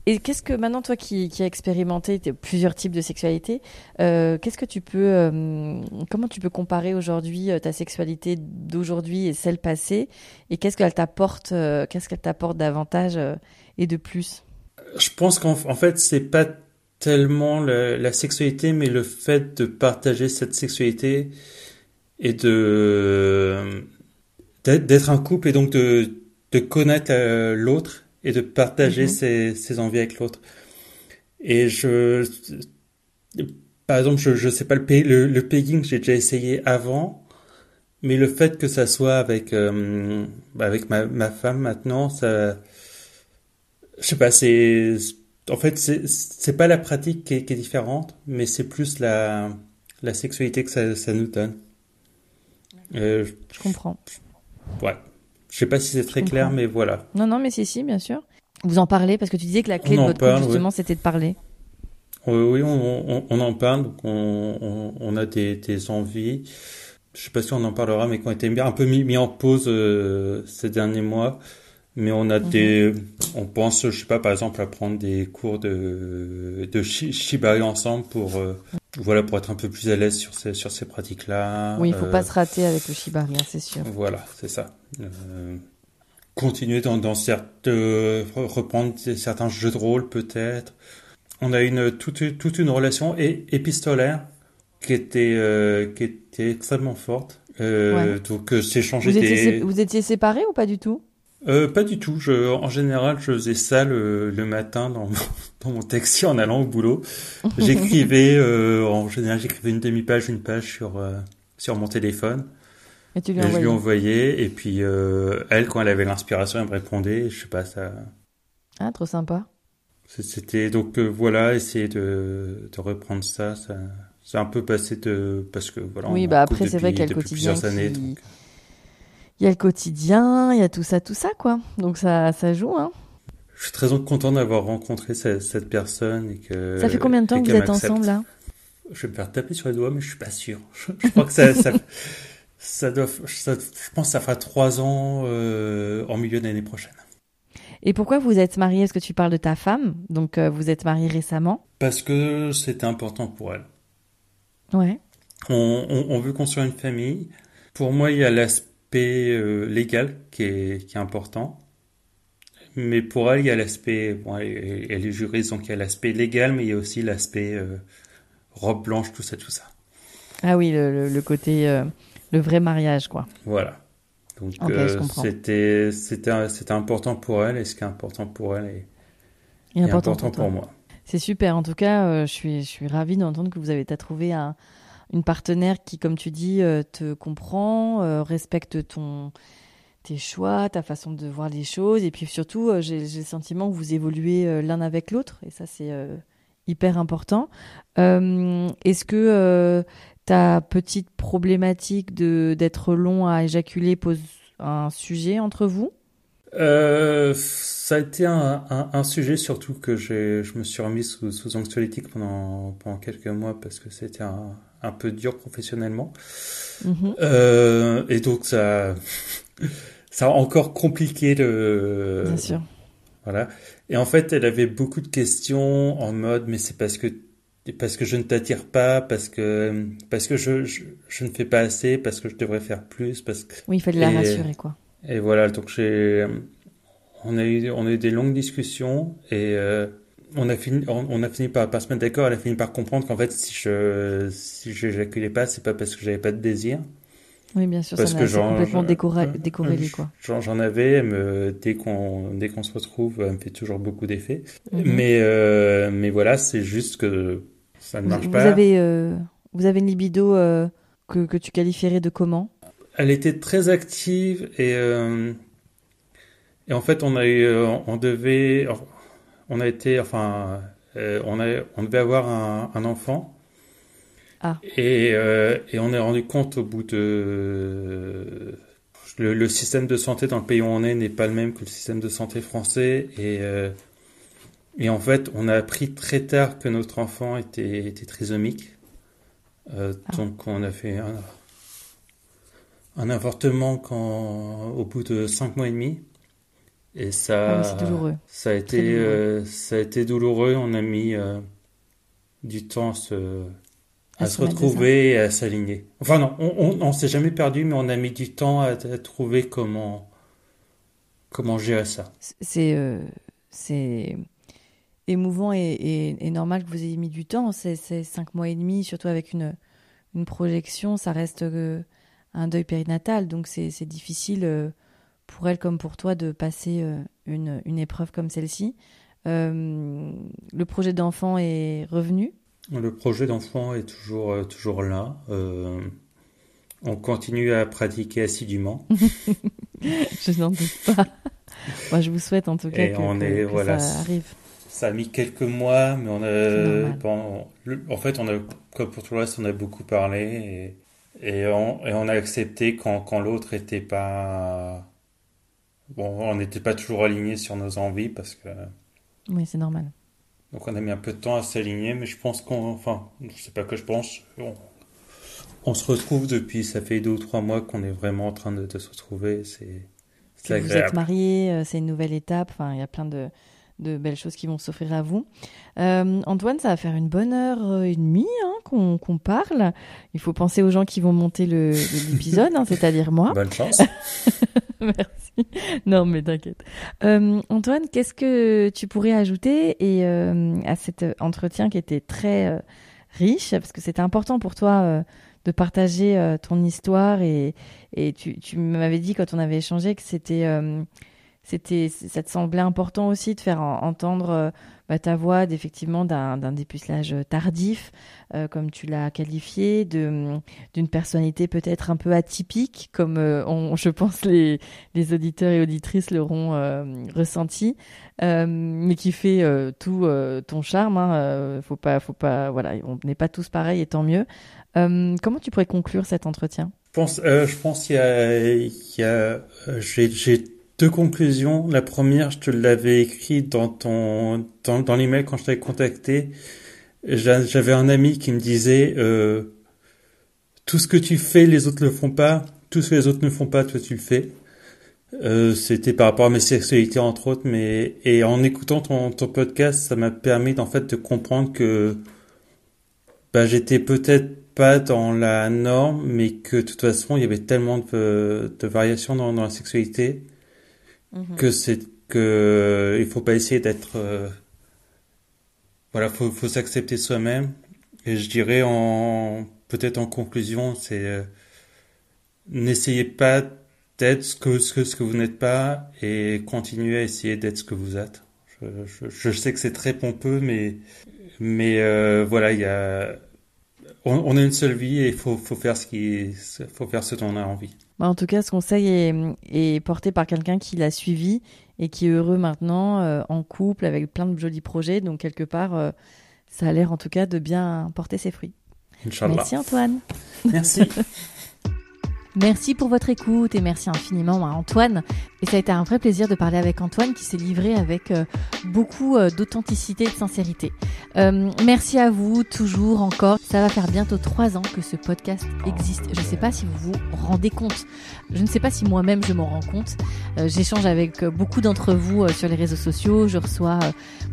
Et qu'est-ce que maintenant, toi qui, qui as expérimenté plusieurs types de sexualité, euh, qu'est-ce que tu peux, euh, comment tu peux comparer aujourd'hui ta sexualité d'aujourd'hui et celle passée, et qu'est-ce qu'elle t'apporte, qu'est-ce qu'elle t'apporte davantage et de plus? Je pense qu'en fait, c'est pas tellement la, sexualité, mais le fait de partager cette sexualité et de d'être un couple et donc de, de connaître euh, l'autre et de partager mhm. ses, ses, envies avec l'autre. Et je, par exemple, je, je sais pas le, le, le pegging, j'ai déjà essayé avant, mais le fait que ça soit avec euh, avec ma, ma femme maintenant, ça, je sais pas, c'est en fait c'est c'est pas la pratique qui est, qui est différente, mais c'est plus la la sexualité que ça, ça nous donne. Euh, je comprends. Ouais. Je sais pas si c'est très clair, mais voilà. Non, non, mais si, si, bien sûr. Vous en parlez parce que tu disais que la clé de votre couple, justement, c'était de parler. Oui, on, on, en parle, donc on, on a des, des, envies. Je sais pas si on en parlera, mais qui ont été un peu mis, mis en pause euh, ces derniers mois. Mais on a des, mhm. on pense, je sais pas, par exemple, à prendre des cours de, de shibari ensemble pour, euh, voilà, pour être un peu plus à l'aise sur ces, sur ces pratiques-là. Oui, il faut pas euh, se rater avec le shibari, c'est sûr. Voilà, c'est ça. Euh, continuer dans, dans certains, reprendre certains jeux de rôle peut-être. On a une toute, toute une relation épistolaire qui était, qui était extrêmement forte. Donc, s'échanger vous, étiez, vous étiez séparés ou pas du tout? Euh, pas du tout. Je, en général, je faisais ça le, le matin dans mon, dans mon taxi en allant au boulot. J'écrivais, euh, en général, j'écrivais une demi-page, une page sur euh, sur mon téléphone. Et tu lui et je lui envoyais. Et puis euh, elle, quand elle avait l'inspiration, elle me répondait. Je sais pas ça. Ah, trop sympa. C'était donc euh, voilà, essayer de de reprendre ça. Ça, c'est un peu passé de parce que voilà. Oui, bah après c'est vrai qu'il y a le quotidien qui... Années, donc il y a le quotidien, il y a tout ça, tout ça, quoi. Donc ça, ça joue, hein. Je suis très content d'avoir rencontré cette, personne et que. Ça fait combien de temps que vous êtes ensemble là? Je vais me faire taper sur les doigts, mais je suis pas sûr. Je, crois que ça, ça, ça doit, ça, je pense que ça fera trois ans euh, en milieu d'année prochaine. Et pourquoi vous êtes marié Est-ce que tu parles de ta femme? Donc euh, vous êtes marié récemment? Parce que c'était important pour elle. Ouais. On, on, on veut construire une famille. Pour moi, il y a l'aspect euh, légal qui est, qui est important. Mais pour elle, il y a l'aspect, bon, elle, est juriste, donc il y a l'aspect légal, mais il y a aussi l'aspect euh, robe blanche, tout ça, tout ça. Ah oui, le, le, côté, euh, le vrai mariage, quoi. Voilà. Donc c'était, c'était, c'était important pour elle, et ce qui est important pour elle est, est important, pour, pour moi. C'est super. En tout cas, je suis, je suis ravie d'entendre que vous avez trouvé un, une partenaire qui, comme tu dis, euh, te comprend, euh, respecte ton tes choix, ta façon de voir les choses, et puis surtout, euh, j'ai le sentiment que vous évoluez l'un avec l'autre, et ça c'est hyper important. Est-ce que ta petite problématique d'être long à éjaculer pose un sujet entre vous? Ça a été un, un, sujet surtout que je me suis remis sous, sous anxiolytique pendant, pendant quelques mois parce que c'était un, un peu dur professionnellement. Mhm. Euh, et donc ça, ça a encore compliqué le. Bien sûr. Voilà. Et en fait, elle avait beaucoup de questions en mode, mais c'est parce que parce que je ne t'attire pas, parce que parce que je, je, ne fais pas assez, parce que je devrais faire plus, parce que. Oui, il fallait la rassurer quoi. Et voilà, donc j'ai on a eu on a eu des longues discussions et euh, on a fini, on a fini par, se mettre d'accord. Elle a fini par comprendre qu'en fait, si je, si j'éjaculais pas, c'est pas parce que j'avais pas de désir. Oui, bien sûr, parce ça que complètement décorrélé, quoi. J'en avais, me, dès qu'on, dès qu'on se retrouve, elle me fait toujours beaucoup d'effets. Mhm. Mais, euh, mais voilà, c'est juste que ça ne marche vous, pas. Vous avez, euh, vous avez une libido euh, que, que tu qualifierais de comment? Elle était très active et, et en fait, on a eu, on devait, on a été, enfin, euh, on, a, on devait avoir un, enfant. Ah. Et, euh, et, on est rendu compte au bout de... Le, système de santé dans le pays où on est n'est pas le même que le système de santé français. Et, euh, et en fait, on a appris très tard que notre enfant était, était trisomique. Ah. Donc on a fait un, un avortement quand, au bout de cinq mois et demi. Et ça, ah douloureux. ça a été, euh, ça a été douloureux. On a mis euh, du temps à se, à, se retrouver et à s'aligner. Enfin non, on, on, s'est jamais perdu, mais on a mis du temps à, trouver comment, comment gérer ça. C'est, euh, c'est émouvant et, et, normal que vous ayez mis du temps. C'est, cinq mois et demi, surtout avec une, une projection, ça reste un deuil périnatal, donc c'est, difficile pour elle comme pour toi de passer euh, une, une épreuve comme celle-ci. Euh, le projet d'enfant est revenu Le projet d'enfant est toujours, euh, toujours là. on continue à pratiquer assidûment. je n'en doute pas. Moi, je vous souhaite en tout cas que, on est, voilà, ça arrive. Ça a mis quelques mois, mais on a, en fait, on a, comme pour tout le reste, on a beaucoup parlé et, et, on, et on a accepté quand, quand l'autre était pas, bon, on n'était pas toujours aligné sur nos envies parce que. Oui, c'est normal. Donc on a mis un peu de temps à s'aligner, mais je pense qu'on, enfin, je sais pas que je pense, on, se retrouve depuis, ça fait deux ou trois mois qu'on est vraiment en train de, se retrouver. C'est, c'est Vous êtes mariés, euh, c'est une nouvelle étape. Enfin, il y a plein de, de belles choses qui vont s'offrir à vous. Euh, Antoine, ça va faire une bonne heure et demie hein, qu'on parle. Il faut penser aux gens qui vont monter l'épisode, hein, c'est-à-dire moi. Bonne chance. Merci. Non, mais t'inquiète. Euh, Antoine, qu'est-ce que tu pourrais ajouter et, euh, à cet entretien qui était très euh, riche, parce que c'était important pour toi de partager ton histoire et, et tu, tu m'avais dit quand on avait échangé que c'était c'était ça te semblait important aussi de faire entendre euh, bah, ta voix effectivement d'un dépucelage tardif euh, comme tu l'as qualifié de d'une personnalité peut-être un peu atypique comme euh, on, je pense les les auditeurs et auditrices l'auront ressenti mais qui fait tout ton charme hein, faut pas faut pas voilà on n'est pas tous pareils et tant mieux. Comment tu pourrais conclure cet entretien? Je pense, je pense qu'il y a, il y a j'ai deux conclusions. La première, je te l'avais écrit dans ton dans, l'email quand je t'avais contacté. J'avais un ami qui me disait euh, tout ce que tu fais, les autres le font pas. Tout ce que les autres ne font pas, toi tu le fais. Euh, C'était par rapport à mes sexualités entre autres, mais et en écoutant ton, podcast, ça m'a permis d'en fait de comprendre que bah, j'étais peut-être pas dans la norme, mais que de toute façon il y avait tellement de, variations dans la sexualité Mhm. que c'est que il faut pas essayer d'être euh, voilà faut faut s'accepter soi-même. Et je dirais en peut-être en conclusion c'est euh, n'essayez pas d'être ce que ce que ce que vous n'êtes pas et continuez à essayer d'être ce que vous êtes. Je, je, je sais que c'est très pompeux mais mais euh, voilà il y a on, on, a une seule vie et il faut, faut faire ce qui faut faire ce dont on a envie bah, en tout cas, ce conseil est, est porté par quelqu'un qui l'a suivi et qui est heureux maintenant, euh, en couple, avec plein de jolis projets. Donc, quelque part, euh, ça a l'air en tout cas de bien porter ses fruits. Merci Antoine. Merci. merci pour votre écoute et merci infiniment à Antoine et ça a été un vrai plaisir de parler avec Antoine qui s'est livré avec euh, beaucoup euh, d'authenticité et de sincérité. Euh, merci à vous, toujours encore. Ça va faire bientôt trois ans que ce podcast existe. Je ne sais pas si vous vous rendez compte. Je ne sais pas si moi-même je m'en rends compte. J'échange avec beaucoup d'entre vous sur les réseaux sociaux. Je reçois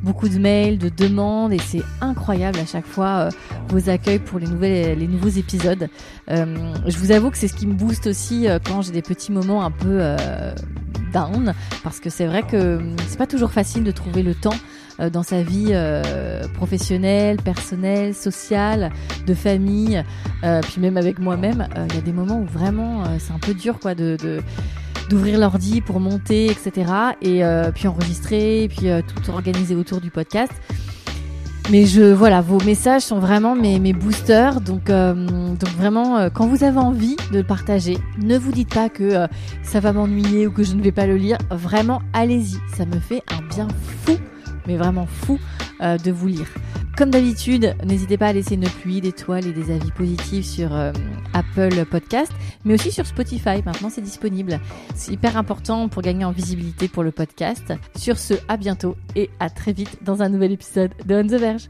beaucoup de mails, de demandes et c'est incroyable à chaque fois vos accueils pour les, nouvelles, les nouveaux épisodes. je vous avoue que c'est ce qui me booste aussi quand j'ai des petits moments un peu down parce que c'est vrai que hum, c'est pas toujours facile de trouver le temps euh, dans sa vie euh, professionnelle, personnelle, sociale, de famille, euh, puis même avec moi-même, il y a des moments où vraiment c'est un peu dur quoi de, de d'ouvrir l'ordi pour monter, etc. Et puis enregistrer, puis tout organiser autour du podcast. Mais je voilà, vos messages sont vraiment mes, mes boosters. Donc, euh, donc vraiment, euh, quand vous avez envie de le partager, ne vous dites pas que euh, ça va m'ennuyer ou que je ne vais pas le lire. Vraiment, allez-y. Ça me fait un bien fou, mais vraiment fou de vous lire. Comme d'habitude, n'hésitez pas à laisser une pluie d'étoiles et des avis positifs sur euh, Apple Podcast, mais aussi sur Spotify. Maintenant, c'est disponible. C'est hyper important pour gagner en visibilité pour le podcast. Sur ce, à bientôt et à très vite dans un nouvel épisode de On the Verge.